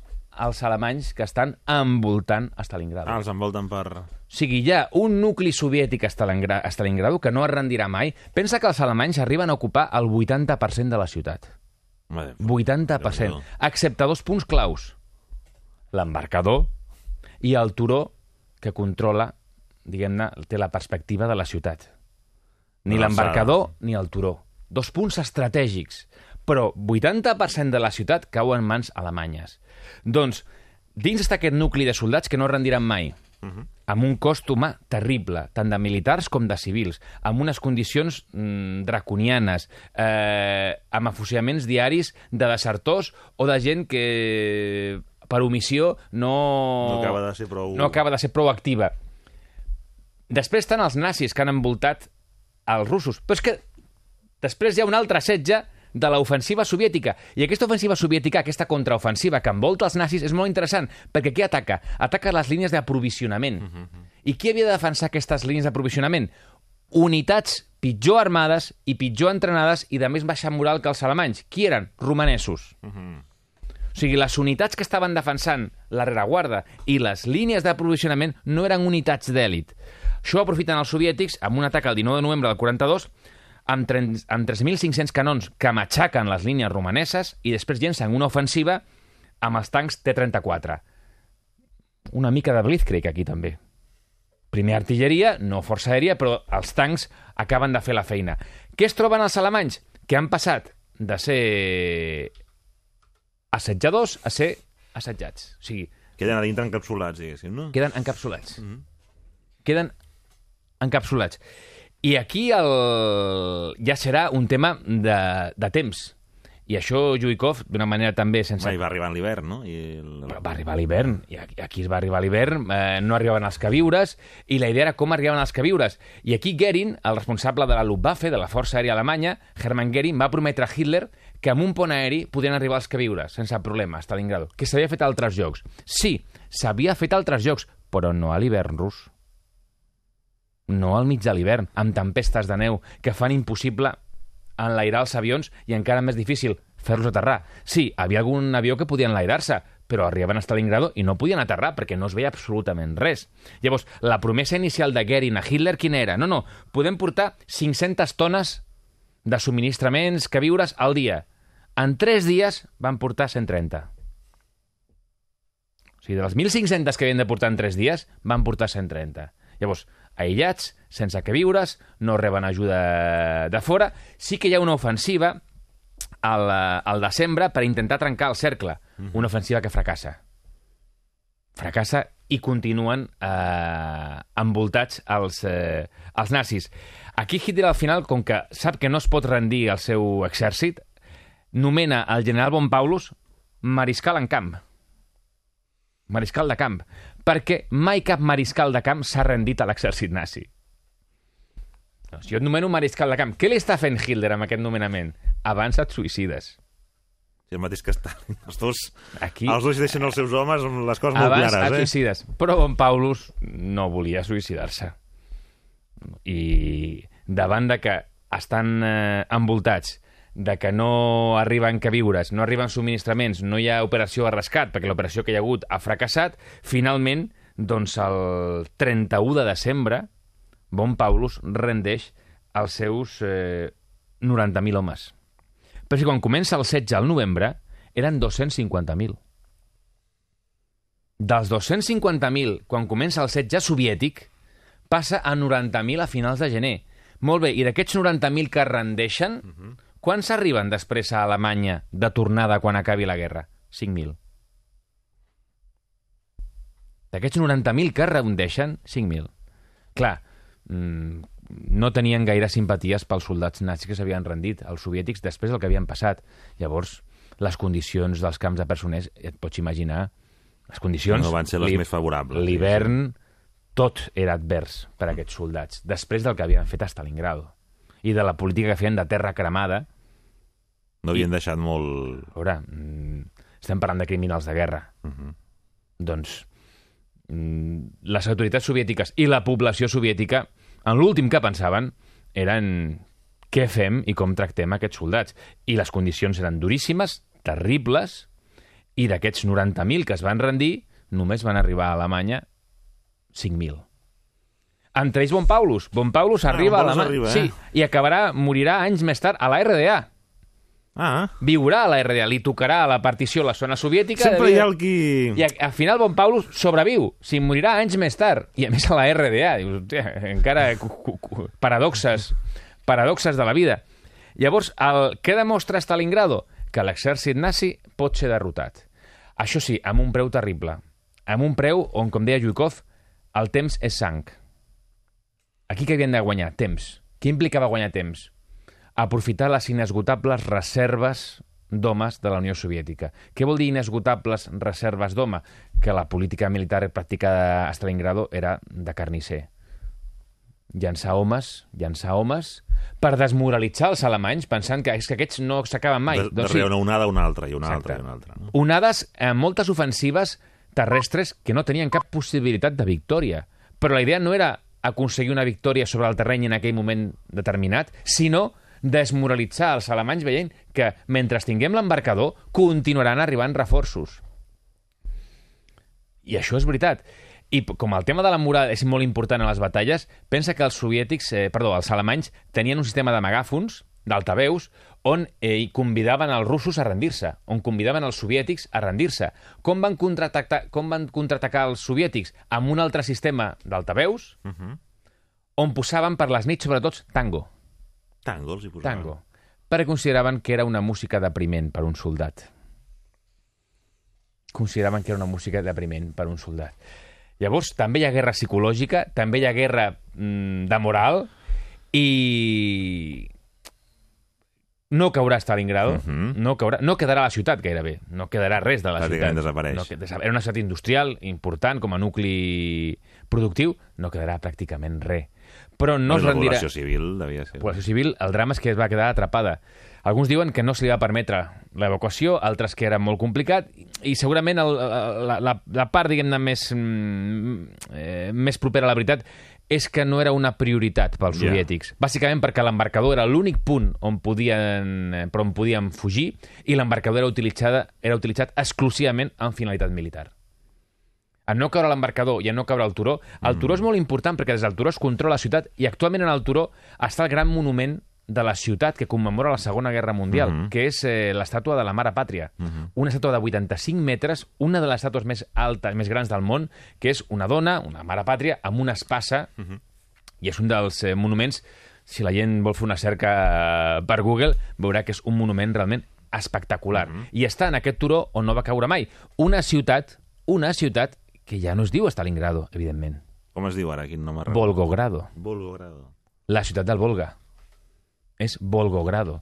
Speaker 5: els alemanys que estan envoltant a Stalingrado.
Speaker 2: Ah, els envolten per...
Speaker 5: O sigui, hi ha un nucli soviètic a Stalingra- a Stalingrado que no es rendirà mai. Pensa que els alemanys arriben a ocupar el 80% de la ciutat.
Speaker 2: Mare,
Speaker 5: 80%.
Speaker 2: Déu-n'hi-do.
Speaker 5: Excepte dos punts claus. L'embarcador i el turó que controla, diguem-ne, té la perspectiva de la ciutat. Ni l'embarcador ni el turó. Dos punts estratègics. Però 80% de la ciutat cau en mans alemanyes. Doncs, dins està aquest nucli de soldats que no rendiran mai, amb un cost humà terrible, tant de militars com de civils, amb unes condicions mm, draconianes, eh, amb afusillaments diaris de desertors o de gent que per omissió no...
Speaker 2: No acaba de ser prou-
Speaker 5: No acaba de ser prou activa. Després estan els nazis que han envoltat els russos. Però és que després hi ha un altre setge de l'ofensiva soviètica. I aquesta ofensiva soviètica, aquesta contraofensiva que envolta els nazis, és molt interessant, perquè què ataca? Ataca les línies d'aprovisionament. I qui havia de defensar aquestes línies d'aprovisionament? Unitats pitjor armades i pitjor entrenades i de més baixa moral que els alemanys. Qui eren? Romanesos. O sigui, les unitats que estaven defensant la rereguarda i les línies d'aprovisionament no eren unitats d'èlit. Això aprofiten els soviètics amb un atac el 19 de novembre del 42 amb, 30 amb 3.500 canons que matxaquen les línies romaneses i després llencen una ofensiva amb els tancs T-34. Una mica de Blitzkrieg aquí també. Primer artilleria, no força aèria, però els tancs acaben de fer la feina. Què es troben els alemanys? Que han passat de ser assetjadors a ser assetjats. O sigui,
Speaker 2: Queden a dintre encapsulats, diguéssim, no?
Speaker 5: queden encapsulats. Mm -hmm. Queden encapsulats. I aquí el... ja serà un tema de, de temps. I això Juikov, d'una manera també sense...
Speaker 2: Va arribar l'hivern, no? I el...
Speaker 5: Però va arribar l'hivern, i aquí, es va arribar l'hivern, eh, no arribaven els queviures, i la idea era com arribaven els queviures. I aquí Goering, el responsable de la Luftwaffe, de la Força Aèria Alemanya, Hermann Goering, va prometre a Hitler que amb un pont aeri podien arribar als queviures, sense problema, a Stalingrado, que s'havia fet a altres llocs. Sí, s'havia fet a altres llocs, però no a l'hivern rus. No al mig de l'hivern, amb tempestes de neu que fan impossible enlairar els avions i encara més difícil fer-los aterrar. Sí, havia algun avió que podia enlairar-se, però arribaven a Stalingrado i no podien aterrar perquè no es veia absolutament res. Llavors, la promesa inicial de Goering a Hitler quina era? No, no, podem portar 500 tones de subministraments que viures al dia. En 3 dies van portar 130. O sigui, de les 1.500 que havien de portar en 3 dies, van portar 130. Llavors, aïllats, sense que viures, no reben ajuda de fora. Sí que hi ha una ofensiva al, eh, al desembre per intentar trencar el cercle. Una ofensiva que fracassa. Fracassa i continuen eh, envoltats els, eh, els nazis. Aquí Hitler al final, com que sap que no es pot rendir el seu exèrcit, nomena el general von Paulus mariscal en camp. Mariscal de camp. Perquè mai cap mariscal de camp s'ha rendit a l'exèrcit nazi. Doncs jo et nomeno mariscal de camp. Què li està fent Hitler amb aquest nomenament? Abans et suïcides.
Speaker 2: Sí, el mateix que Stalin. Els dos,
Speaker 5: Aquí,
Speaker 2: els dos deixen els seus homes amb les coses molt
Speaker 5: abans et
Speaker 2: clares, eh?
Speaker 5: suïcides. Però Von Paulus no volia suïcidar-se. I davant de que estan eh, envoltats, de que no arriben queviures, no arriben subministraments, no hi ha operació de rescat, perquè l'operació que hi ha hagut ha fracassat, finalment, doncs el 31 de desembre, Von Paulus rendeix els seus eh, 90.000 homes. Però si quan comença el setge al novembre, eren 250.000. Dels 250.000, quan comença el setge soviètic, passa a 90.000 a finals de gener. Molt bé, i d'aquests 90.000 que rendeixen, uh -huh. Quants arriben després a Alemanya de tornada quan acabi la guerra? 5.000. D'aquests 90.000 que es rendeixen, 5.000. Clar, mmm, no tenien gaire simpaties pels soldats nazis que s'havien rendit, els soviètics, després del que havien passat. Llavors, les condicions dels camps de presoners, et pots imaginar, les condicions...
Speaker 2: No van ser les més favorables,
Speaker 5: L'hivern, tot era advers per a aquests soldats, després del que havien fet a Stalingrado i de la política que feien de terra cremada.
Speaker 2: No havien deixat molt...
Speaker 5: A veure, mm, estem parlant de criminals de guerra.
Speaker 2: Uh -huh.
Speaker 5: Doncs mm, les autoritats soviètiques i la població soviètica, en l'últim que pensaven, eren què fem i com tractem aquests soldats. I les condicions eren duríssimes, terribles, i d'aquests 90.000 que es van rendir, només van arribar a Alemanya 5.000. Entre ells Bon Paulus. Bon Paulus arriba
Speaker 2: Von
Speaker 5: a
Speaker 2: Paulus
Speaker 5: Alemanya.
Speaker 2: arriba, eh?
Speaker 5: Sí, i acabarà, morirà anys més tard a la RDA.
Speaker 2: Ah,
Speaker 5: Viurà a la RDA, li tocarà a la partició la zona soviètica.
Speaker 2: sempre hi ha el qui...
Speaker 5: i al final Bon Paulus sobreviu, si morirà anys més tard, i a més a la RDA. Dius, hòstia, encara paradoxes, paradoxes de la vida. Llavors, el, què demostra Stalingrado? Que l'exèrcit nazi pot ser derrotat. Això sí, amb un preu terrible. Amb un preu on, com deia Juikov, el temps és sang. Aquí que havien de guanyar? Temps. Què implicava guanyar temps? Aprofitar les inesgotables reserves d'homes de la Unió Soviètica. Què vol dir inesgotables reserves d'home? Que la política militar practicada a Stalingrado era de carnisser. Llançar homes, llançar homes, per desmoralitzar els alemanys, pensant que és que aquests no s'acaben mai.
Speaker 2: De, de una onada, una altra, i una
Speaker 5: Exacte.
Speaker 2: altra, i una altra. No?
Speaker 5: Onades amb moltes ofensives terrestres que no tenien cap possibilitat de victòria. Però la idea no era aconseguir una victòria sobre el terreny en aquell moment determinat, sinó desmoralitzar els alemanys veient que mentre tinguem l'embarcador continuaran arribant reforços. I això és veritat. I com el tema de la moral és molt important a les batalles, pensa que els soviètics, eh, perdó, els alemanys tenien un sistema de megàfons, d'altaveus, on eh, convidaven els russos a rendir-se, on convidaven els soviètics a rendir-se. Com van contraatacar, com van contraatacar els soviètics? Amb un altre sistema d'altaveus,
Speaker 2: Uh -huh.
Speaker 5: on posaven per les nits, sobretot, tango.
Speaker 2: Tango, els hi posaven.
Speaker 5: Tango. Perquè consideraven que era una música depriment per un soldat. Consideraven que era una música depriment per un soldat. Llavors, també hi ha guerra psicològica, també hi ha guerra mm, de moral, i no caurà Stalingrado, uh
Speaker 2: Mhm.
Speaker 5: -huh. no, caurà, no quedarà la ciutat gairebé, no quedarà res de la ciutat.
Speaker 2: desapareix.
Speaker 5: No, era una ciutat industrial important com a nucli productiu, no quedarà pràcticament res. Però no
Speaker 2: Bueno,
Speaker 5: es
Speaker 2: la
Speaker 5: rendirà...
Speaker 2: població civil devia ser...
Speaker 5: Població civil, el drama és que es va quedar atrapada. Alguns diuen que no se li va permetre l'evacuació, altres que era molt complicat, i segurament el, la, la, la part, diguem-ne, més, mm, eh, més propera a la veritat és que no era una prioritat pels
Speaker 2: Ja.
Speaker 5: soviètics. Bàsicament perquè l'embarcador era l'únic punt on podien, eh, per on podien fugir i l'embarcador era, utilitzada, era utilitzat exclusivament amb finalitat militar. En no caure l'embarcador i en no caure el turó, el turó és molt important perquè des del turó es controla la ciutat i actualment en el turó està el gran monument de la ciutat que commemora la Segona Guerra Mundial,
Speaker 2: Mhm.
Speaker 5: que és eh, l'estàtua de la Mare Pàtria. Una estàtua de 85 metres, una de les estàtues més altes, més grans del món, que és una dona, una Mare Pàtria, amb una espasa, i és un dels eh, monuments, si la gent vol fer una cerca eh, per Google, veurà que és un monument realment espectacular. I està en aquest turó on no va caure mai. Una ciutat, una ciutat que ja no es diu Stalingrado, evidentment.
Speaker 2: Com es diu ara? Quin nom
Speaker 5: Volgogrado.
Speaker 2: Volgogrado.
Speaker 5: La ciutat del Volga. És Volgogrado.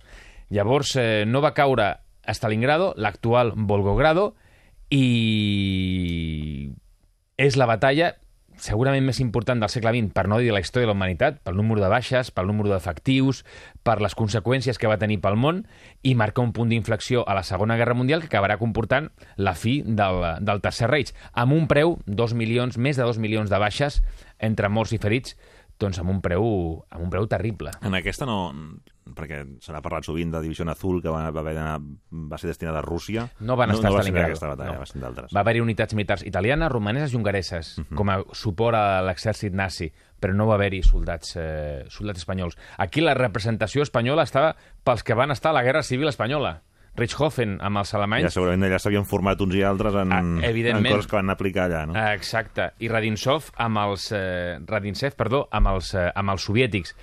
Speaker 5: Llavors, eh, no va caure a Stalingrado, l'actual Volgogrado, i és la batalla segurament més important del segle XX, per no dir la història de la humanitat, pel número de baixes, pel número d'efectius, per les conseqüències que va tenir pel món, i marca un punt d'inflexió a la Segona Guerra Mundial que acabarà comportant la fi del, del Tercer Reich, amb un preu, dos milions, més de dos milions de baixes, entre morts i ferits, doncs amb un preu, amb un preu terrible.
Speaker 2: En aquesta no... Perquè se n'ha parlat sovint de Divisió Azul, que va, va, haver va ser destinada a Rússia.
Speaker 5: No van estar
Speaker 2: no,
Speaker 5: a
Speaker 2: no
Speaker 5: Stalingrado.
Speaker 2: aquesta batalla,
Speaker 5: no.
Speaker 2: va d'altres.
Speaker 5: Va haver-hi unitats militars italianes, romaneses i hongareses, com a suport a l'exèrcit nazi, però no va haver-hi soldats, eh, soldats espanyols. Aquí la representació espanyola estava pels que van estar a la Guerra Civil Espanyola. Richthofen amb els
Speaker 2: Ja
Speaker 5: alemanys,
Speaker 2: segurament allà s'havien format uns i altres en,
Speaker 5: Ah,
Speaker 2: en coses que van aplicar allà, no?
Speaker 5: Exacte. I Radinsov amb els... Eh, Radinsev, perdó, amb els, eh, amb els soviètics.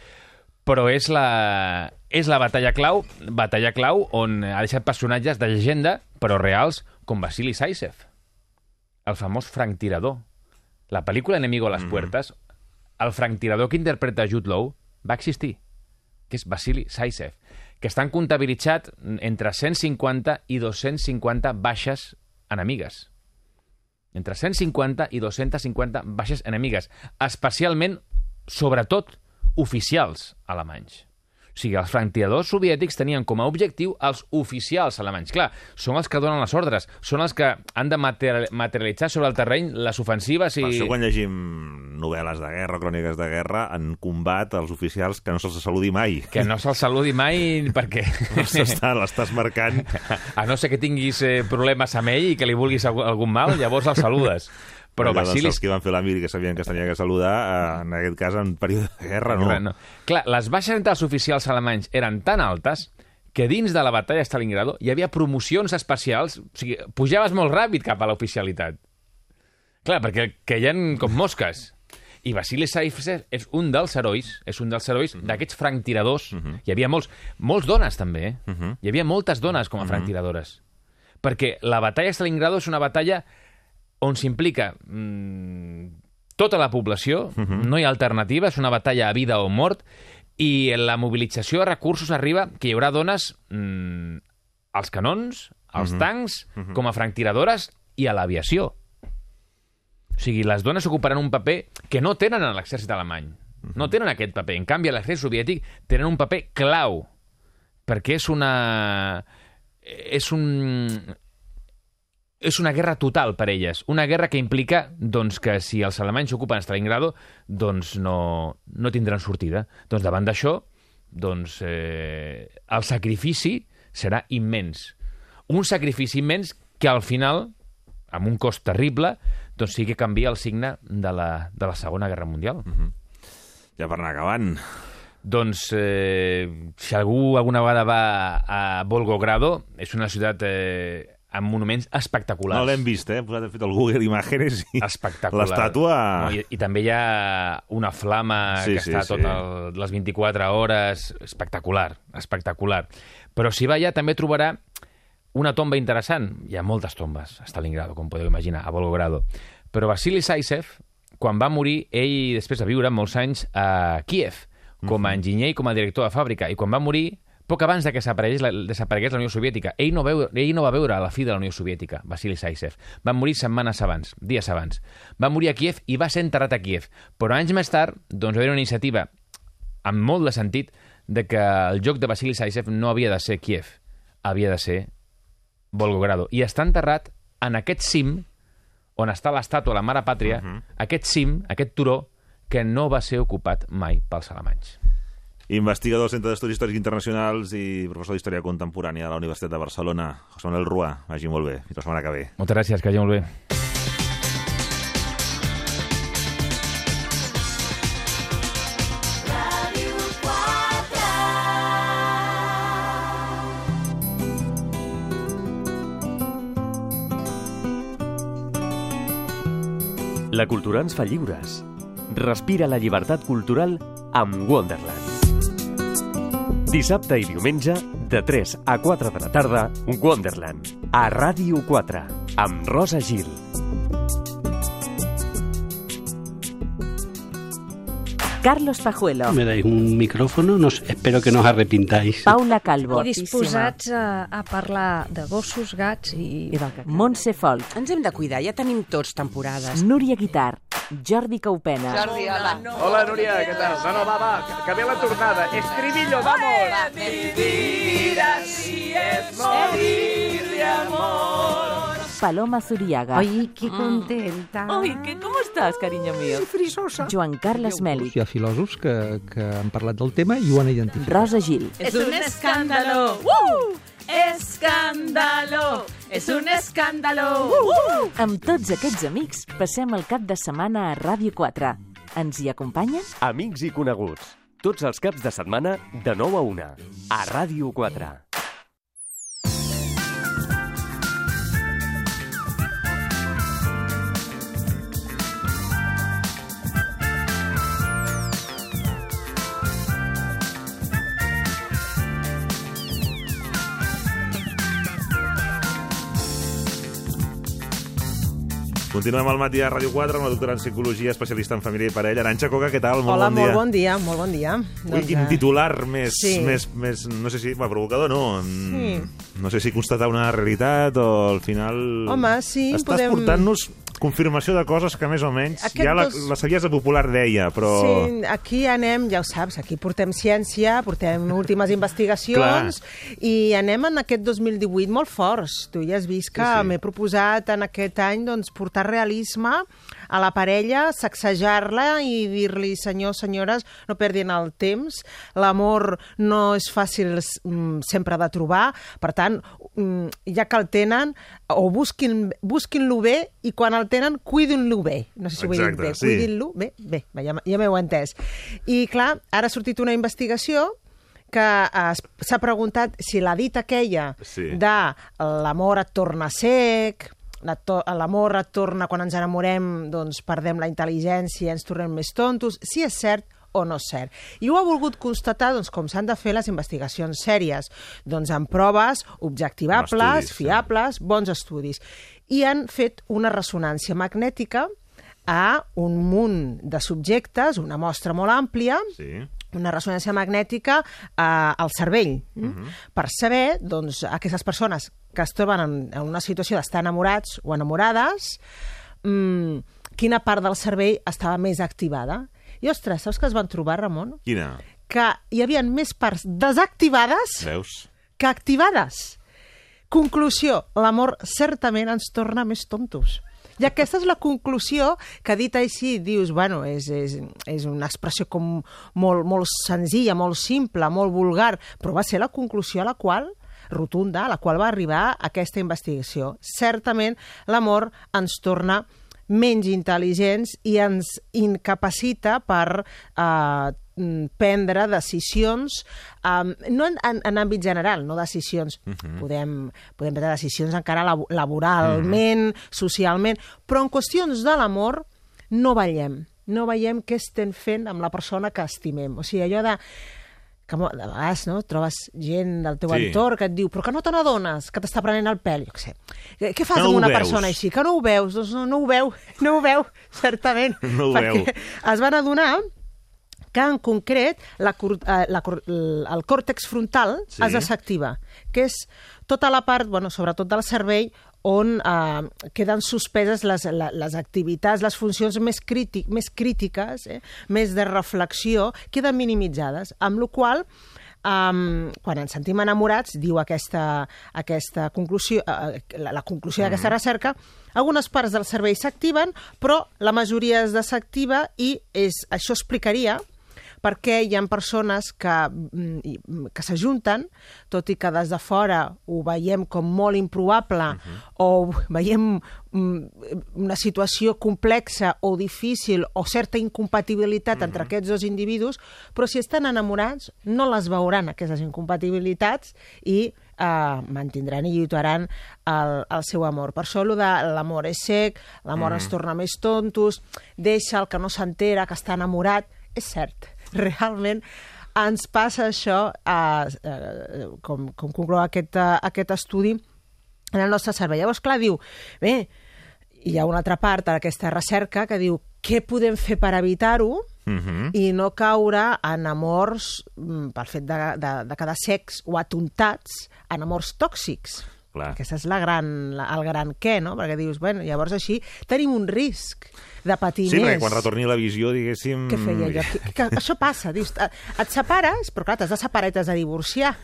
Speaker 5: Però és la, és la batalla clau, batalla clau on ha deixat personatges de llegenda, però reals, com Vasily Saisev, el famós franctirador. La pel·lícula Enemigo a les puertes, el franctirador que interpreta Jude Law va existir, que és Vasily Saisev, que estan comptabilitzat entre 150 i 250 baixes enemigues entre 150 i 250 baixes enemigues, especialment, sobretot, oficials alemanys. O sigui, els franctiradors soviètics tenien com a objectiu els oficials alemanys. Clar, són els que donen les ordres, són els que han de material- materialitzar sobre el terreny les ofensives i...
Speaker 2: Per això quan llegim novel·les de guerra, cròniques de guerra, en combat els oficials que no se'ls saludi mai.
Speaker 5: Que no se'ls saludi mai perquè...
Speaker 2: L'estàs marcant.
Speaker 5: A no ser que tinguis eh, problemes amb ell i que li vulguis algun mal, llavors el saludes. Però
Speaker 2: Allò dels
Speaker 5: Vasily
Speaker 2: que van fer la mili que sabien que es tenia que saludar, eh, en aquest cas en període de guerra, no.
Speaker 5: Res, no. Clar, les baixes entre els oficials alemanys eren tan altes que dins de la batalla de Stalingrado hi havia promocions especials, o sigui, pujaves molt ràpid cap a l'oficialitat. Clar, perquè queien com mosques. I Vasily Saisev és un dels herois, és un dels herois d'aquests franctiradors. Hi havia molts, molts dones també, eh? Hi havia moltes dones com a franctiradores. Perquè la batalla de Stalingrado és una batalla on s'implica mm, tota la població, no hi ha alternativa, és una batalla a vida o mort, i la mobilització de recursos arriba que hi haurà dones mm, als canons, als tancs, com a franctiradores i a l'aviació. O sigui, les dones ocuparan un paper que no tenen a l'exèrcit alemany. No tenen aquest paper. En canvi, a l'exèrcit soviètic tenen un paper clau, perquè és una... És un... És una guerra total per elles. Una guerra que implica doncs, que si els alemanys ocupen Stalingrado, doncs no, no tindran sortida. Doncs davant d'això, doncs, eh, el sacrifici serà immens. Un sacrifici immens que al final, amb un cost terrible, doncs sí que canvia el signe de la, de la Segona Guerra Mundial.
Speaker 2: Ja per anar acabant,
Speaker 5: Doncs, eh, si algú alguna vegada va a Volgogrado, és una ciutat eh, amb monuments espectaculars.
Speaker 2: No l'hem vist, eh? He posat, he fet el Google Imágenes i
Speaker 5: Espectacular.
Speaker 2: l'estàtua...
Speaker 5: No, i, I també hi ha una flama
Speaker 2: Sí,
Speaker 5: que
Speaker 2: sí,
Speaker 5: està
Speaker 2: sí.
Speaker 5: tot el, les 24 hores. Espectacular, espectacular. Però si va allà també trobarà una tomba interessant. Hi ha moltes tombes a Stalingrado, com podeu imaginar, a Volgogrado. Però Vasily Saisev, quan va morir, ell després de viure molts anys a Kiev, com a enginyer i com a director de fàbrica. I quan va morir, poc abans de que desaparegués la, desaparegués la Unió Soviètica, ell no, veu, ell no va veure la fi de la Unió Soviètica, Vasily Saisev. Va morir setmanes abans, dies abans. Va morir a Kiev i va ser enterrat a Kiev. Però anys més tard, doncs, va haver una iniciativa amb molt de sentit de que el joc de Vasily Saisev no havia de ser Kiev, havia de ser Volgogrado. I està enterrat en aquest cim on està l'estàtua de la Mare Pàtria, aquest cim, aquest turó, que no va ser ocupat mai pels alemanys.
Speaker 2: Investigador del Centre d'Estudis Històrics Internacionals i professor d'Història Contemporània de la Universitat de Barcelona, José Manuel Rua. Vagi molt bé. Fins la setmana que ve.
Speaker 5: Moltes gràcies, que vagi molt bé.
Speaker 1: La cultura ens fa lliures. Respira la llibertat cultural amb Wonderland. Dissabte i diumenge, de 3 a 4 de la tarda, Wonderland, a Ràdio 4, amb Rosa Gil.
Speaker 4: Carlos Pajuelo,
Speaker 6: Me dais un micrófono, no sé, espero que no os arrepintáis.
Speaker 4: Paula Calvo,
Speaker 7: I disposats a, a parlar de gossos, gats i...
Speaker 4: i del Montse Folk,
Speaker 8: Ens hem de cuidar, ja tenim tots temporades.
Speaker 4: Núria Guitar, Jordi Caupena,
Speaker 8: Jordi, hola.
Speaker 3: Hola, Núria, què tal? No, no, va, va, que, que ve la tornada. Estribillo, vamos!
Speaker 4: Paloma Zuriaga.
Speaker 7: Ay, qué contenta.
Speaker 4: Ay, ¿qué, ¿cómo estás, cariño mío?
Speaker 8: frisosa.
Speaker 4: Joan Carles Mèlic,
Speaker 9: Hi ha filòsofs que, que han parlat del tema i ho han identificat.
Speaker 4: Rosa Gil,
Speaker 10: Es un escándalo. ¡Uh! Escándalo. Es un escándalo. ¡Uh!
Speaker 4: Amb tots aquests amics passem el cap de setmana a Ràdio 4. Ens hi acompanyen?
Speaker 1: Amics i coneguts. Tots els caps de setmana, de 9 a 1, a Ràdio 4.
Speaker 2: Continuem al matí a Ràdio 4 amb la doctora en Psicologia, especialista en família i parella. Aranxa Coca, què tal? Molt
Speaker 8: Hola,
Speaker 2: bon dia.
Speaker 8: molt bon dia, molt bon dia.
Speaker 2: Ui, quin
Speaker 8: eh,
Speaker 2: titular més,
Speaker 8: sí.
Speaker 2: més, més, no sé si, va, provocador no,
Speaker 8: Sí.
Speaker 2: No sé si constatar una realitat o al final...
Speaker 8: Home, sí,
Speaker 2: Estàs
Speaker 8: podem-
Speaker 2: portant-nos confirmació de coses que més o menys
Speaker 8: Aquest
Speaker 2: ja la,
Speaker 8: dos-
Speaker 2: la saviesa popular deia, però...
Speaker 8: Sí, aquí anem, ja ho saps, aquí portem ciència, portem últimes investigacions i anem en aquest 2018 molt forts. Tu ja has vist que
Speaker 2: Sí, sí.
Speaker 8: m'he proposat en aquest any doncs, portar realisme a la parella, sacsejar-la i dir-li, senyors, senyores, no perdin el temps, l'amor no és fàcil mm, sempre de trobar, per tant, ja que el tenen, o busquin- busquin-lo bé i quan el tenen, cuidin-lo bé. No sé si ho he dit
Speaker 2: Exacte,
Speaker 8: bé.
Speaker 2: sí.
Speaker 8: Cuidin-lo bé, bé, ja, ja m'heu entès. I, clar, ara ha sortit una investigació que es- s'ha preguntat si la dita aquella
Speaker 2: Sí.
Speaker 8: de l'amor et torna sec, l'amor et torna quan ens enamorem, doncs perdem la intel·ligència, ens tornem més tontos, si és cert o no és cert. I ho ha volgut constatar doncs, com s'han de fer les investigacions sèries, doncs amb proves objectivables,
Speaker 2: estudis, sí.
Speaker 8: fiables, bons estudis. I han fet una ressonància magnètica a un munt de subjectes, una mostra molt àmplia,
Speaker 2: Sí.
Speaker 8: una ressonància magnètica eh, al cervell, mm? per saber doncs, aquestes persones que es troben en, en una situació d'estar enamorats o enamorades, mm, quina part del cervell estava més activada. I, ostres, saps que es van trobar, Ramon?
Speaker 2: Quina?
Speaker 8: Que hi havia més parts desactivades
Speaker 2: Veus?
Speaker 8: que activades. Conclusió, l'amor certament ens torna més tontos. I aquesta és la conclusió que dit així dius, bueno, és, és, és una expressió com molt, molt senzilla, molt simple, molt vulgar, però va ser la conclusió a la qual rotunda, a la qual va arribar aquesta investigació. Certament l'amor ens torna menys intel·ligents i ens incapacita per eh, prendre decisions, um, no en, en, en àmbit general, no decisions, uh -huh. podem, podem prendre decisions encara lab laboralment, uh -huh. socialment, però en qüestions de l'amor no veiem, no veiem què estem fent amb la persona que estimem. O sigui, allò de que de vegades no, trobes gent del teu sí. entorn que et diu però que no te n'adones, que t'està prenent el pèl, jo què sé. Què fas
Speaker 2: no
Speaker 8: amb una
Speaker 2: veus.
Speaker 8: persona així? Que no ho veus? Doncs no, no ho veu, no ho veu, certament.
Speaker 2: No ho
Speaker 8: perquè
Speaker 2: veu.
Speaker 8: es van adonar que en concret la, eh, la, cor- el còrtex frontal
Speaker 2: sí.
Speaker 8: es desactiva, que és tota la part, bueno, sobretot del cervell, on eh, queden suspeses les, les activitats, les funcions més, crític, més crítiques, eh, més de reflexió, queden minimitzades, amb la qual Um, quan ens sentim enamorats, diu aquesta, aquesta conclusió, eh, la, la conclusió d'aquesta recerca, algunes parts del cervell s'activen, però la majoria es desactiva i és, això explicaria perquè hi ha persones que, mm, mm, que s'ajunten, tot i que des de fora ho veiem com molt improbable o veiem mm, una situació complexa o difícil o certa incompatibilitat entre aquests dos individus, però si estan enamorats no les veuran, aquestes incompatibilitats, i eh, mantindran i lluitaran el, el seu amor. Per això, allò de l'amor és sec, l'amor ens torna més tontos, deixa el que no s'entera, que està enamorat... És cert, realment ens passa això, eh, eh, com, com conclou aquest, eh, aquest estudi, en el nostre cervell. Llavors, clar, diu, bé, hi ha una altra part d'aquesta recerca que diu què podem fer per evitar-ho
Speaker 2: Mhm.
Speaker 8: i no caure en amors mm, pel fet de, de, de quedar secs o atontats en amors tòxics.
Speaker 2: Clar.
Speaker 8: Aquesta és la gran, la, el gran què, no? Perquè dius, bueno, llavors així tenim un risc de patir
Speaker 2: Sí,
Speaker 8: més.
Speaker 2: perquè quan retorni la visió, diguéssim...
Speaker 8: Què feia jo? Que, que això passa, dius, et separes, però clar, t'has de separar i t'has de divorciar.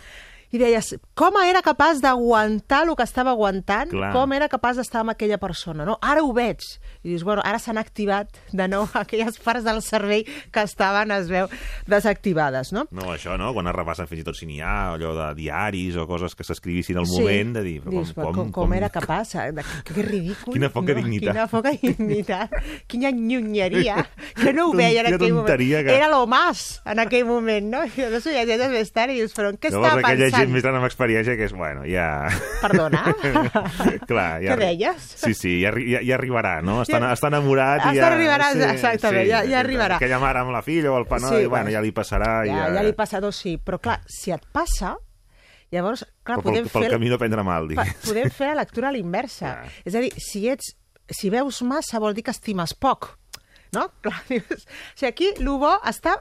Speaker 8: I deies, com era capaç d'aguantar el que estava aguantant?
Speaker 2: Clar.
Speaker 8: Com era capaç d'estar amb aquella persona? No? Ara ho veig. I dius, bueno, ara s'han activat de nou aquelles parts del cervell que estaven, es veu, desactivades, no?
Speaker 2: No, això, no? Quan es repassen fins i tot si n'hi ha, allò de diaris o coses que s'escrivissin al moment, de dir... Però
Speaker 8: Dius,
Speaker 2: com,
Speaker 8: com, com, era capaç? eh, De, que, que ridícul.
Speaker 2: Quina poca dignitat.
Speaker 8: Quina poca dignitat. Quina nyunyeria. Que no ho veia en aquell moment.
Speaker 2: que-
Speaker 8: Era lo más en aquell moment, no? I llavors ho llegeixes més tard i dius, però en què
Speaker 2: Llavors
Speaker 8: estava
Speaker 2: aquella
Speaker 8: pensant?
Speaker 2: gent més gran amb experiència que és, bueno, ja...
Speaker 8: Perdona?
Speaker 2: Clar, ja...
Speaker 8: Què deies?
Speaker 2: Sí, sí, ja, ja, ja arribarà, no? Està,
Speaker 8: Ja-
Speaker 2: està enamorat i ja...
Speaker 8: arribarà,
Speaker 2: sí,
Speaker 8: exactament, ja- ja arribarà.
Speaker 2: Aquella mare amb la filla o el panó,
Speaker 8: Sí,
Speaker 2: i, bueno, ja li passarà. i
Speaker 8: Ja, ja li passa tot, sí. Però clar, si et passa, llavors, clar,
Speaker 2: pel,
Speaker 8: podem
Speaker 2: pel
Speaker 8: fer...
Speaker 2: camí no prendre mal, digues.
Speaker 8: podem fer la lectura a l'inversa.
Speaker 2: Clar.
Speaker 8: És a dir, si ets si veus massa vol dir que estimes poc. No? Clar, dius... O sigui, aquí el bo està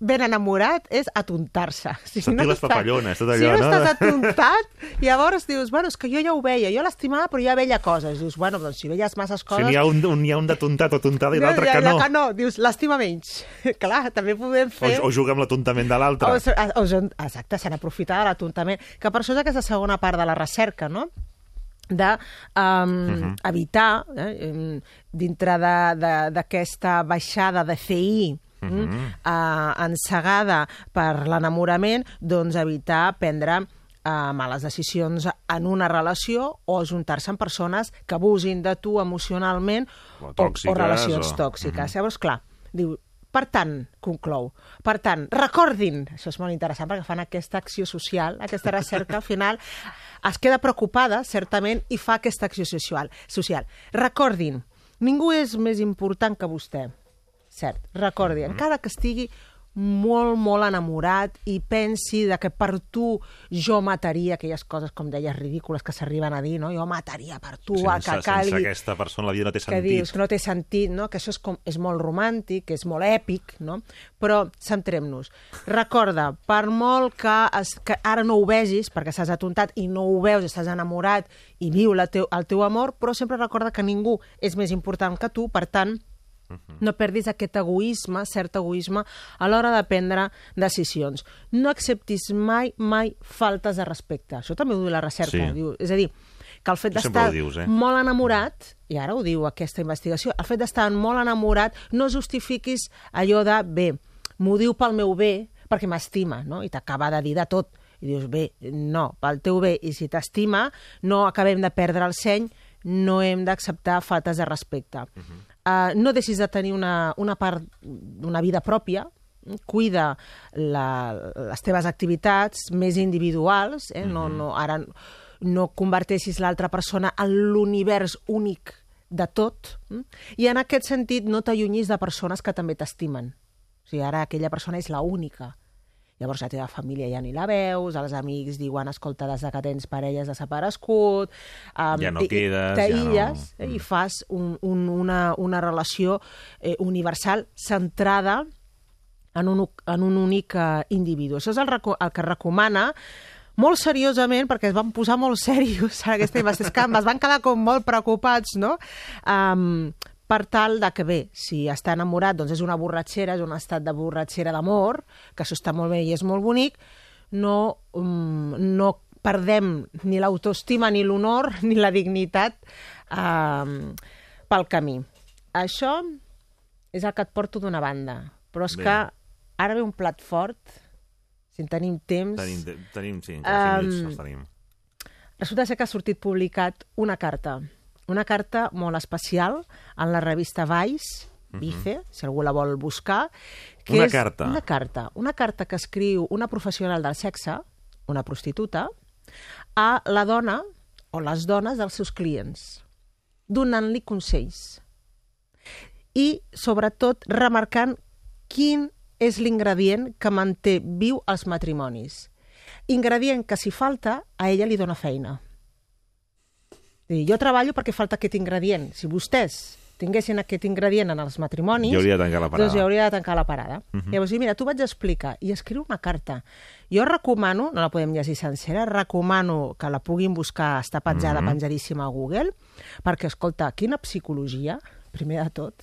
Speaker 8: ben enamorat és atontar-se. Si
Speaker 2: Sentir les
Speaker 8: estàs-
Speaker 2: papallones, tot
Speaker 8: si
Speaker 2: allò,
Speaker 8: no,
Speaker 2: no?
Speaker 8: estàs atontat, llavors dius, bueno, és que jo ja ho veia, jo l'estimava, però ja veia coses. Dius, bueno, doncs si veies masses
Speaker 2: Si
Speaker 8: coses...
Speaker 2: n'hi ha un, un, n'hi ha un de tontat o tontada i l'altre
Speaker 8: ja-
Speaker 2: que no.
Speaker 8: Que no, dius, l'estima menys. Clar, també podem
Speaker 2: O,
Speaker 8: fer...
Speaker 2: o juga amb l'atontament de l'altre.
Speaker 8: O, o, o, exacte, se n'aprofita de l'atontament. Que per això és aquesta segona part de la recerca, no? de um,
Speaker 2: Mhm.
Speaker 8: evitar, eh, dintre d'aquesta baixada de CI
Speaker 2: Mhm.
Speaker 8: mm, uh, encegada per l'enamorament, doncs evitar prendre uh, males decisions en una relació o ajuntar-se amb persones que abusin de tu emocionalment
Speaker 2: O
Speaker 8: o,
Speaker 2: tòxiques,
Speaker 8: o relacions
Speaker 2: o-
Speaker 8: tòxiques. Llavors, clar, diu, per tant, conclou, per tant, recordin, això és molt interessant perquè fan aquesta acció social, aquesta recerca, al final es queda preocupada, certament, i fa aquesta acció social. social. Recordin, ningú és més important que vostè. Cert, recordi, encara que estigui molt, molt enamorat i pensi de que per tu jo mataria aquelles coses, com deies, ridícules que s'arriben a dir, no? Jo mataria per tu, el
Speaker 2: sense,
Speaker 8: que calgui
Speaker 2: sense aquesta persona la vida no té
Speaker 8: que
Speaker 2: sentit.
Speaker 8: dius que no té sentit, no? que això és, com, és molt romàntic, que és molt èpic, no? però centrem-nos. Recorda, per molt que, es, que ara no ho vegis, perquè s'has atontat i no ho veus, estàs enamorat i viu la teu, el teu amor, però sempre recorda que ningú és més important que tu, per tant, no perdis aquest egoisme, cert egoisme, a l'hora de prendre decisions. No acceptis mai, mai faltes de respecte. Això també ho diu la recerca.
Speaker 2: Sí.
Speaker 8: Diu, és a dir, que el fet d'estar
Speaker 2: eh?
Speaker 8: molt enamorat, i ara ho diu aquesta investigació, el fet d'estar molt enamorat no justifiquis allò de, bé, m'ho diu pel meu bé, perquè m'estima, no? I t'acaba de dir de tot. I dius, bé, no, pel teu bé, i si t'estima, no acabem de perdre el seny, no hem d'acceptar faltes de respecte. uh, no deixis de tenir una, una part d'una vida pròpia, cuida la, les teves activitats més individuals, eh? no, no, ara no converteixis l'altra persona en l'univers únic de tot, mm? i en aquest sentit no t'allunyis de persones que també t'estimen. O sigui, ara aquella persona és la única. Llavors la teva família ja ni la veus, els amics diuen, escolta, des que tens parelles desaparegut... Um,
Speaker 2: Ja no quedes,
Speaker 8: T'aïlles
Speaker 2: ja no-
Speaker 8: eh, i fas un, un, una, una relació eh, universal centrada en un, en un únic eh, individu. Això és el, el que recomana molt seriosament, perquè es van posar molt serios en aquesta investigació, es van quedar com molt preocupats, no? Um, per tal de que, bé, si està enamorat, doncs és una borratxera, és un estat de borratxera d'amor, que això està molt bé i és molt bonic, no, um, no perdem ni l'autoestima, ni l'honor, ni la dignitat um, pel camí. Això és el que et porto d'una banda, però és
Speaker 2: Bé.
Speaker 8: que ara ve un plat fort, si en tenim temps...
Speaker 2: Tenim, tenim sí, encara 5
Speaker 8: Um,
Speaker 2: tenim.
Speaker 8: Resulta ser que ha sortit publicat una carta, una carta molt especial en la revista Vice, Vice, si algú la vol buscar. Que.
Speaker 2: Una
Speaker 8: és
Speaker 2: carta.
Speaker 8: Una carta. Una carta que escriu una professional del sexe, una prostituta, a la dona o les dones dels seus clients, donant-li consells. I, sobretot, remarcant quin és l'ingredient que manté viu els matrimonis. Ingredient que, si falta, a ella li dona feina. Dir, jo treballo perquè falta aquest ingredient. Si vostès tinguessin aquest ingredient en els matrimonis...
Speaker 2: Hi hauria de tancar la parada.
Speaker 8: Doncs hi hauria de tancar la parada. Uh
Speaker 2: Mhm.
Speaker 8: -huh. Llavors, mira, tu vaig explicar i escriu una carta. Jo recomano, no la podem llegir sencera, recomano que la puguin buscar, està penjada,
Speaker 2: Mhm.
Speaker 8: penjadíssima a Google, perquè, escolta, quina psicologia, primer de tot,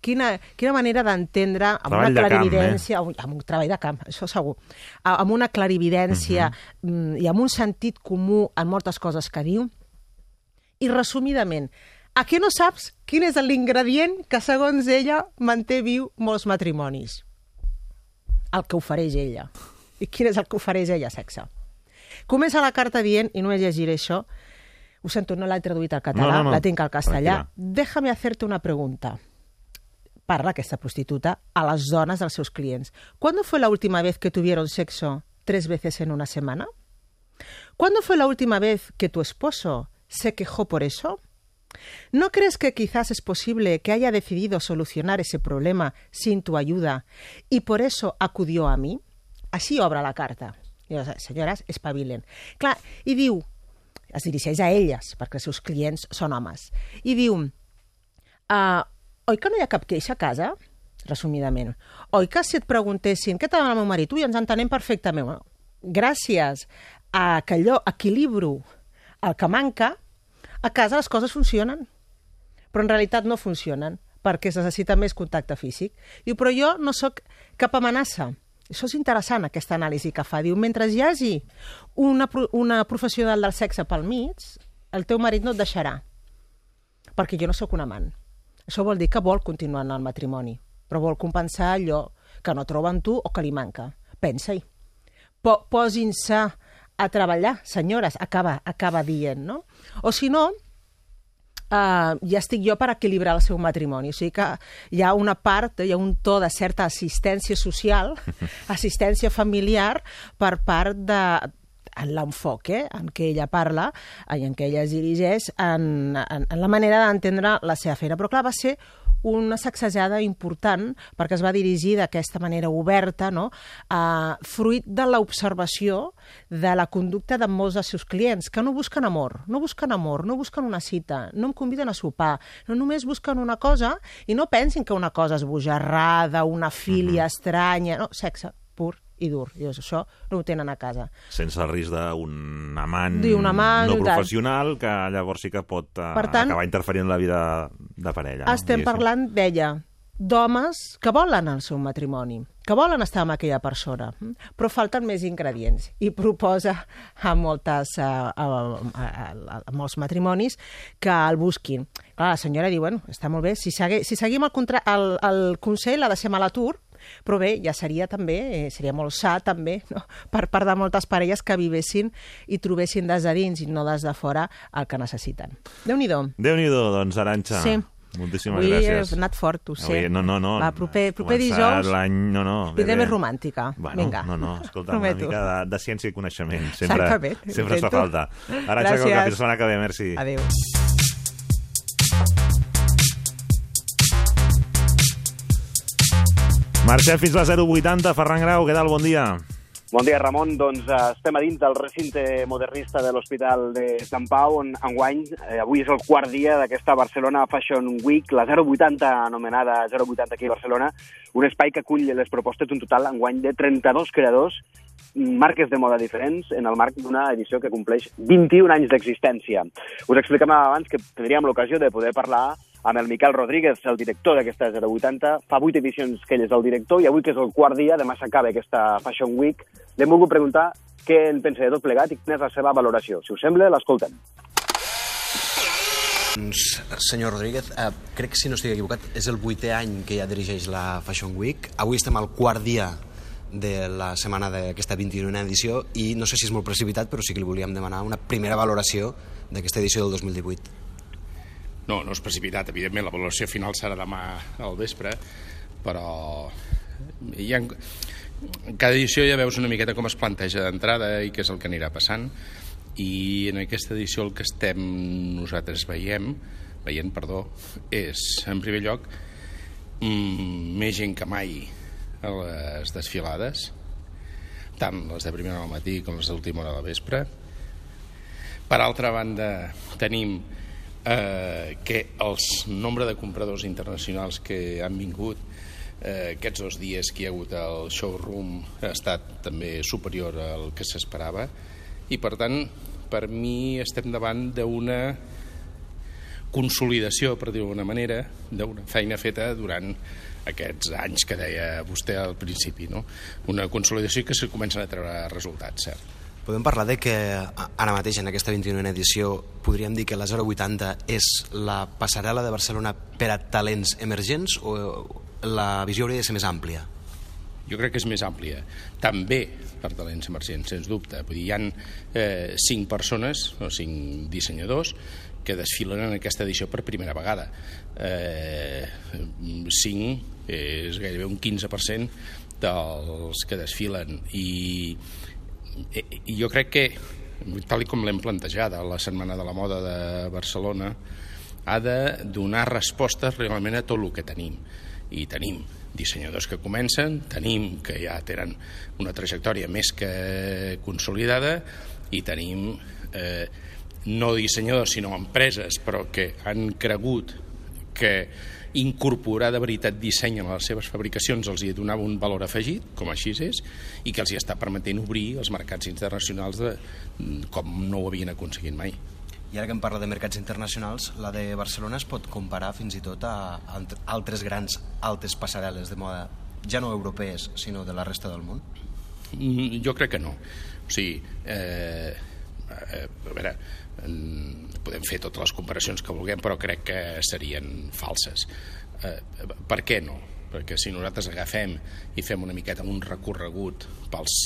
Speaker 8: quina, quina manera d'entendre amb
Speaker 2: Treball
Speaker 8: una
Speaker 2: de camp, eh?
Speaker 8: clarividència, amb, un treball de camp, això segur, a- amb una clarividència mm, i amb un sentit comú en moltes coses que diu, i resumidament, a què no saps quin és l'ingredient que, segons ella, manté viu molts matrimonis? El que ofereix ella. I quin és el que ofereix ella? Sexe. Comença la carta dient, i només llegiré això, ho sento, no l'he traduït al català,
Speaker 2: No, no, no.
Speaker 8: la tinc al castellà.
Speaker 2: Tranquil·la.
Speaker 8: Déjame hacerte una pregunta. Parla aquesta prostituta a les dones dels seus clients. ¿Cuándo fue la última vez que tuvieron sexo tres veces en una semana? ¿Cuándo fue la última vez que tu esposo se quejó por eso? ¿No crees que quizás es posible que haya decidido solucionar ese problema sin tu ayuda y por eso acudió a mí? Així obre la carta. I les senyores espavilen. Clar, i diu, es dirigeix a elles, perquè els seus clients són homes, i diu, uh, oi que no hi ha cap queixa a casa? Resumidament. Oi que si et preguntessin què tal el meu marit? Ui, ens entenem perfectament. Bueno, gràcies a que allò equilibro el que manca, a casa les coses funcionen. Però en realitat no funcionen, perquè es necessita més contacte físic. Diu, però jo no sóc cap amenaça. Això és interessant, aquesta anàlisi que fa. Diu, mentre hi hagi una, una professional del sexe pel mig, el teu marit no et deixarà, perquè jo no sóc un amant. Això vol dir que vol continuar en el matrimoni, però vol compensar allò que no troba en tu o que li manca. Pensa-hi. Po Posin-se a treballar, senyores, acaba, acaba dient, no? O si no, uh, ja estic jo per equilibrar el seu matrimoni. O sigui que hi ha una part, hi ha un to de certa assistència social, assistència familiar per part de en l'enfoc eh, en què ella parla i en què ella es dirigeix en, en, en la manera d'entendre la seva feina. Però clar, va ser una sacsejada important perquè es va dirigir d'aquesta manera oberta, no? uh, fruit de l'observació de la conducta de molts dels seus clients, que no busquen amor, no busquen amor, no busquen una cita, no em conviden a sopar, no només busquen una cosa i no pensin que una cosa és bojarrada, una filia estranya, no, sexe pur i dur. I això no ho tenen a casa.
Speaker 2: Sense el risc d'un amant,
Speaker 8: D'un amant
Speaker 2: no professional que llavors sí que pot uh,
Speaker 8: Per tant,
Speaker 2: acabar interferint en la vida de parella.
Speaker 8: Estem
Speaker 2: diguéssim.
Speaker 8: parlant d'ella, d'homes que volen el seu matrimoni, que volen estar amb aquella persona, mm? però falten més ingredients. I proposa a, moltes, a, a, a, a, a molts matrimonis que el busquin. Clar, la senyora diu, bueno, està molt bé, si, segui, si seguim el, contra, el, el consell ha de ser a l'atur, però bé, ja seria també, eh, seria molt sa també, no? per part de moltes parelles que vivessin i trobessin des de dins i no des de fora el que necessiten. Déu-n'hi-do.
Speaker 2: Déu-n'hi-do, doncs, Aranxa.
Speaker 8: Sí.
Speaker 2: Moltíssimes
Speaker 8: Avui
Speaker 2: gràcies.
Speaker 8: he anat fort, ho sé.
Speaker 2: Avui, no, no, no.
Speaker 8: Va, proper, proper dijous
Speaker 2: l'any... No, no. bé.
Speaker 8: més romàntica.
Speaker 2: Bueno,
Speaker 8: Vinga.
Speaker 2: no, no, escolta,
Speaker 8: Prometo.
Speaker 2: una mica de, de ciència i coneixement. Sempre,
Speaker 8: Exactament,
Speaker 2: sempre es fa falta. Ara,
Speaker 8: Gràcies.
Speaker 2: Que fins la setmana que ve. Merci.
Speaker 8: Adéu.
Speaker 2: Marxem fins a 080. Ferran Grau, què tal? Bon dia.
Speaker 11: Bon dia, Ramon. Doncs eh, estem a dins del recinte modernista de l'Hospital de Sant Pau, on enguany, eh, avui és el quart dia d'aquesta Barcelona Fashion Week, la 080 anomenada 080 aquí a Barcelona, un espai que acull les propostes d'un total enguany de 32 creadors, marques de moda diferents, en el marc d'una edició que compleix 21 anys d'existència. Us explicàvem abans que tindríem l'ocasió de poder parlar amb el Miquel Rodríguez, el director d'aquesta 080. Fa vuit edicions que ell és el director i avui, que és el quart dia, demà s'acaba aquesta Fashion Week, l'hem volgut preguntar què en pensa de tot plegat i quina és la seva valoració. Si us sembla, l'escoltem.
Speaker 12: Doncs, senyor Rodríguez, eh, crec que si no estic equivocat és el vuitè any que ja dirigeix la Fashion Week. Avui estem al quart dia de la setmana d'aquesta 21a edició i no sé si és molt precipitat, però sí que li volíem demanar una primera valoració d'aquesta edició del 2018.
Speaker 13: No, no és precipitat, evidentment, la valoració final serà demà al vespre, però hi ha... cada edició ja veus una miqueta com es planteja d'entrada i què és el que anirà passant, i en aquesta edició el que estem nosaltres veiem, veient, perdó, és, en primer lloc, mm, més gent que mai a les desfilades, tant les de primera hora al matí com les d'última hora de la vespre. Per altra banda, tenim eh, que el nombre de compradors internacionals que han vingut eh, aquests dos dies que hi ha hagut al showroom ha estat també superior al que s'esperava i per tant per mi estem davant d'una consolidació, per dir-ho d'alguna manera, d'una feina feta durant aquests anys que deia vostè al principi, no? Una consolidació que se comencen a treure resultats, cert.
Speaker 12: Podem parlar de que ara mateix en aquesta 21a edició podríem dir que la 080 és la passarel·la de Barcelona per a talents emergents o la visió hauria de ser més àmplia?
Speaker 13: Jo crec que és més àmplia. També per talents emergents, sens dubte. Vull dir, hi ha eh, cinc persones, o cinc dissenyadors, que desfilen en aquesta edició per primera vegada. Eh, cinc és gairebé un 15% dels que desfilen i, i jo crec que tal com l'hem plantejada la Setmana de la Moda de Barcelona ha de donar respostes realment a tot el que tenim. I tenim dissenyadors que comencen, tenim que ja tenen una trajectòria més que consolidada i tenim eh, no dissenyadors sinó empreses però que han cregut que incorporar de veritat disseny en les seves fabricacions els hi donava un valor afegit, com així és, i que els hi està permetent obrir els mercats internacionals de, com no ho havien aconseguit mai.
Speaker 12: I ara que em parla de mercats internacionals, la de Barcelona es pot comparar fins i tot a altres grans altes passarel·les de moda, ja no europees, sinó de la resta del món?
Speaker 13: Mm, jo crec que no. O sigui, eh, eh, a veure, podem fer totes les comparacions que vulguem, però crec que serien falses. Eh, per què no? Perquè si nosaltres agafem i fem una miqueta un recorregut pels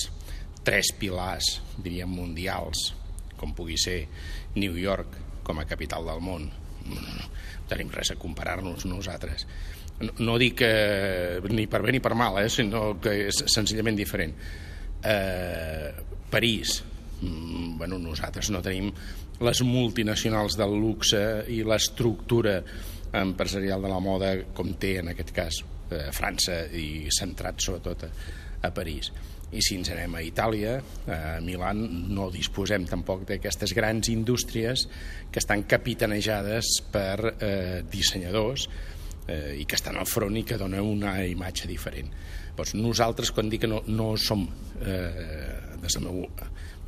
Speaker 13: tres pilars, diríem, mundials, com pugui ser New York com a capital del món, no, no, tenim res a comparar-nos nosaltres. No, no dic eh, ni per bé ni per mal, eh, sinó que és senzillament diferent. Eh, París, mm, bueno, nosaltres no tenim les multinacionals del luxe i l'estructura empresarial de la moda com té en aquest cas eh, França i centrat sobretot a, a París i si ens anem a Itàlia, a Milan, no disposem tampoc d'aquestes grans indústries que estan capitanejades per eh, dissenyadors eh, i que estan al front i que donen una imatge diferent. Doncs nosaltres, quan dic que no, no som, eh, des del meu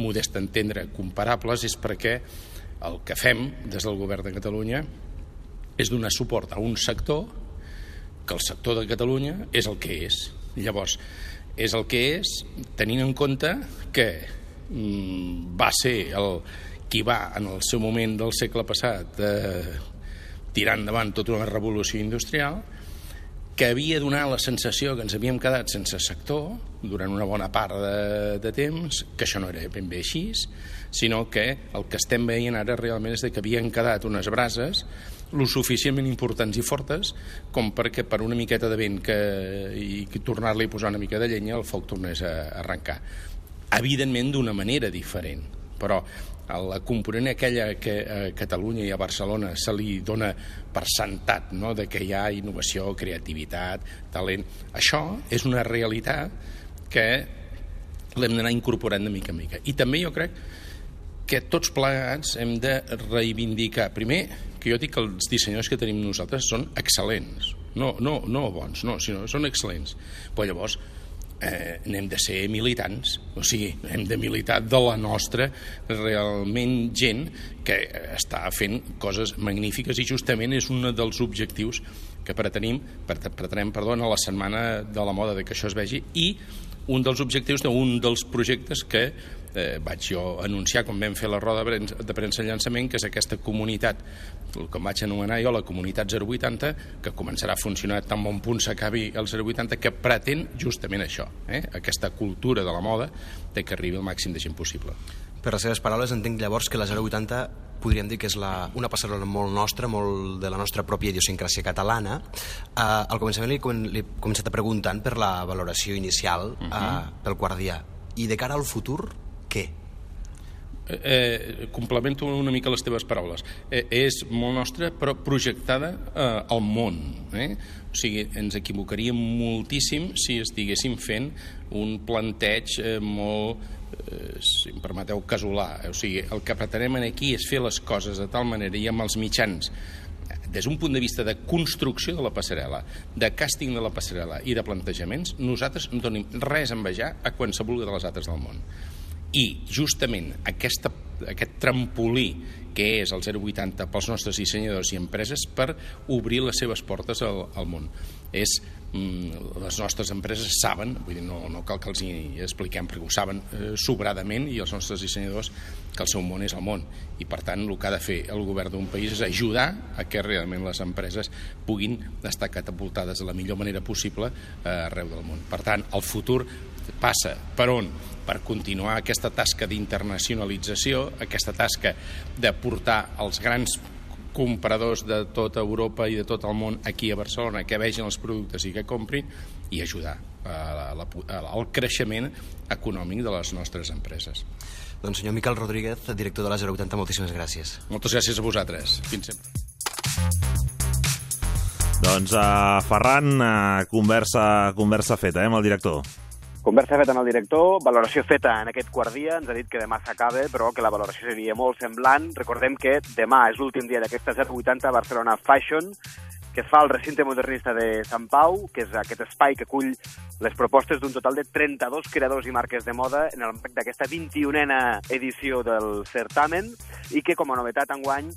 Speaker 13: modest entendre, comparables, és perquè el que fem des del govern de Catalunya és donar suport a un sector que el sector de Catalunya és el que és. Llavors, és el que és, tenint en compte que mm, va ser el qui va, en el seu moment del segle passat, eh, tirar endavant tota una revolució industrial, que havia donat la sensació que ens havíem quedat sense sector durant una bona part de, de temps, que això no era ben bé així, sinó que el que estem veient ara realment és que havien quedat unes brases lo suficientment importants i fortes com perquè per una miqueta de vent que, i tornar-li a posar una mica de llenya el foc tornés a arrencar. Evidentment d'una manera diferent, però a la component aquella que a Catalunya i a Barcelona se li dona per sentat no? de que hi ha innovació, creativitat, talent. Això és una realitat que l'hem d'anar incorporant de mica en mica. I també jo crec que tots plegats hem de reivindicar, primer, que jo dic que els dissenyadors que tenim nosaltres són excel·lents, no, no, no bons, no, sinó són excel·lents. Però llavors eh, n'hem de ser militants, o sigui, hem de militar de la nostra realment gent que està fent coses magnífiques i justament és un dels objectius que pretenim, pretenem perdó, a la setmana de la moda de que això es vegi i un dels objectius d'un dels projectes que eh, vaig jo anunciar quan vam fer la roda de premsa llançament, que és aquesta comunitat, el que vaig anomenar jo la comunitat 080, que començarà a funcionar tan bon punt s'acabi el 080, que pretén justament això, eh? aquesta cultura de la moda, de que arribi el màxim de gent possible.
Speaker 12: Per les seves paraules, entenc llavors que la 080 podríem dir que és la, una passarel·la molt nostra, molt de la nostra pròpia idiosincràsia catalana. Uh, al començament li, li he començat a preguntant per la valoració inicial uh, uh, pel quart dia. I de cara al futur, què?
Speaker 13: Eh, eh, complemento una mica les teves paraules. Eh, és molt nostra, però projectada eh, al món. Eh? O sigui, ens equivocaríem moltíssim si estiguéssim fent un planteig eh, molt, eh, si em permeteu, casolà. O sigui, el que pretenem aquí és fer les coses de tal manera i amb els mitjans des d'un punt de vista de construcció de la passarel·la, de càsting de la passarel·la i de plantejaments, nosaltres no tenim res a envejar a qualsevol de les altres del món i justament aquesta, aquest trampolí que és el 080 pels nostres dissenyadors i empreses per obrir les seves portes al, al món. És, mm, les nostres empreses saben, vull dir, no, no cal que els hi expliquem perquè ho saben eh, sobradament i els nostres dissenyadors que el seu món és el món i per tant el que ha de fer el govern d'un país és ajudar a que realment les empreses puguin estar catapultades de la millor manera possible eh, arreu del món. Per tant, el futur passa per on? Per continuar aquesta tasca d'internacionalització, aquesta tasca de portar els grans compradors de tota Europa i de tot el món aquí a Barcelona que vegin els productes i que comprin i ajudar a, al creixement econòmic de les nostres empreses.
Speaker 12: Doncs senyor Miquel Rodríguez, director de la 080, moltíssimes gràcies.
Speaker 13: Moltes gràcies a vosaltres. Fins sempre.
Speaker 2: Doncs, uh, Ferran, uh, conversa, conversa feta, eh, amb el director.
Speaker 11: Conversa feta amb el director, valoració feta en aquest quart dia, ens ha dit que demà s'acaba, però que la valoració seria molt semblant. Recordem que demà és l'últim dia d'aquesta 080 Barcelona Fashion, que es fa al recinte modernista de Sant Pau, que és aquest espai que acull les propostes d'un total de 32 creadors i marques de moda en el marc d'aquesta 21a edició del certamen i que, com a novetat enguany,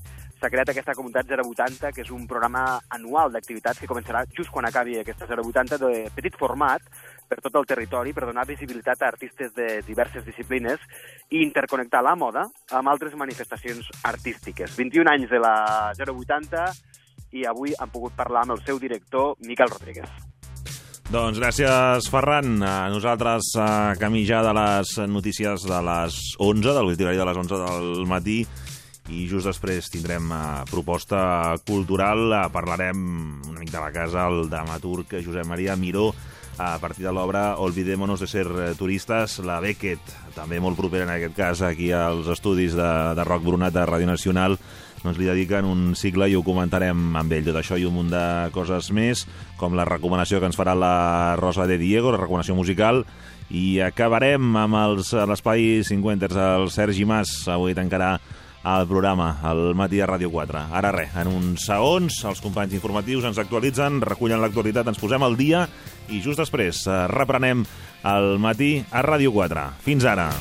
Speaker 11: s'ha creat aquesta comunitat 080, que és un programa anual d'activitats que començarà just quan acabi aquesta 080 de petit format, per tot el territori per donar visibilitat a artistes de diverses disciplines i interconnectar la moda amb altres manifestacions artístiques. 21 anys de la 080 i avui han pogut parlar amb el seu director, Miquel Rodríguez.
Speaker 2: Doncs gràcies, Ferran. Nosaltres, a camí ja de les notícies de les 11, del literari de les 11 del matí, i just després tindrem uh, proposta cultural. Uh, parlarem una mica de la casa, el dramaturg Josep Maria Miró, a partir de l'obra Olvidémonos de ser eh, turistes, la Beckett, també molt propera en aquest cas aquí als estudis de, de Roc Brunat de Ràdio Nacional, doncs li dediquen un cicle i ho comentarem amb ell. Tot això i un munt de coses més, com la recomanació que ens farà la Rosa de Diego, la recomanació musical, i acabarem amb l'espai 50 el Sergi Mas, avui tancarà al programa, al matí a Ràdio 4. Ara res, en uns segons els companys informatius ens actualitzen, recullen l'actualitat, ens posem al dia i just després eh, reprenem el matí a Ràdio 4. Fins ara.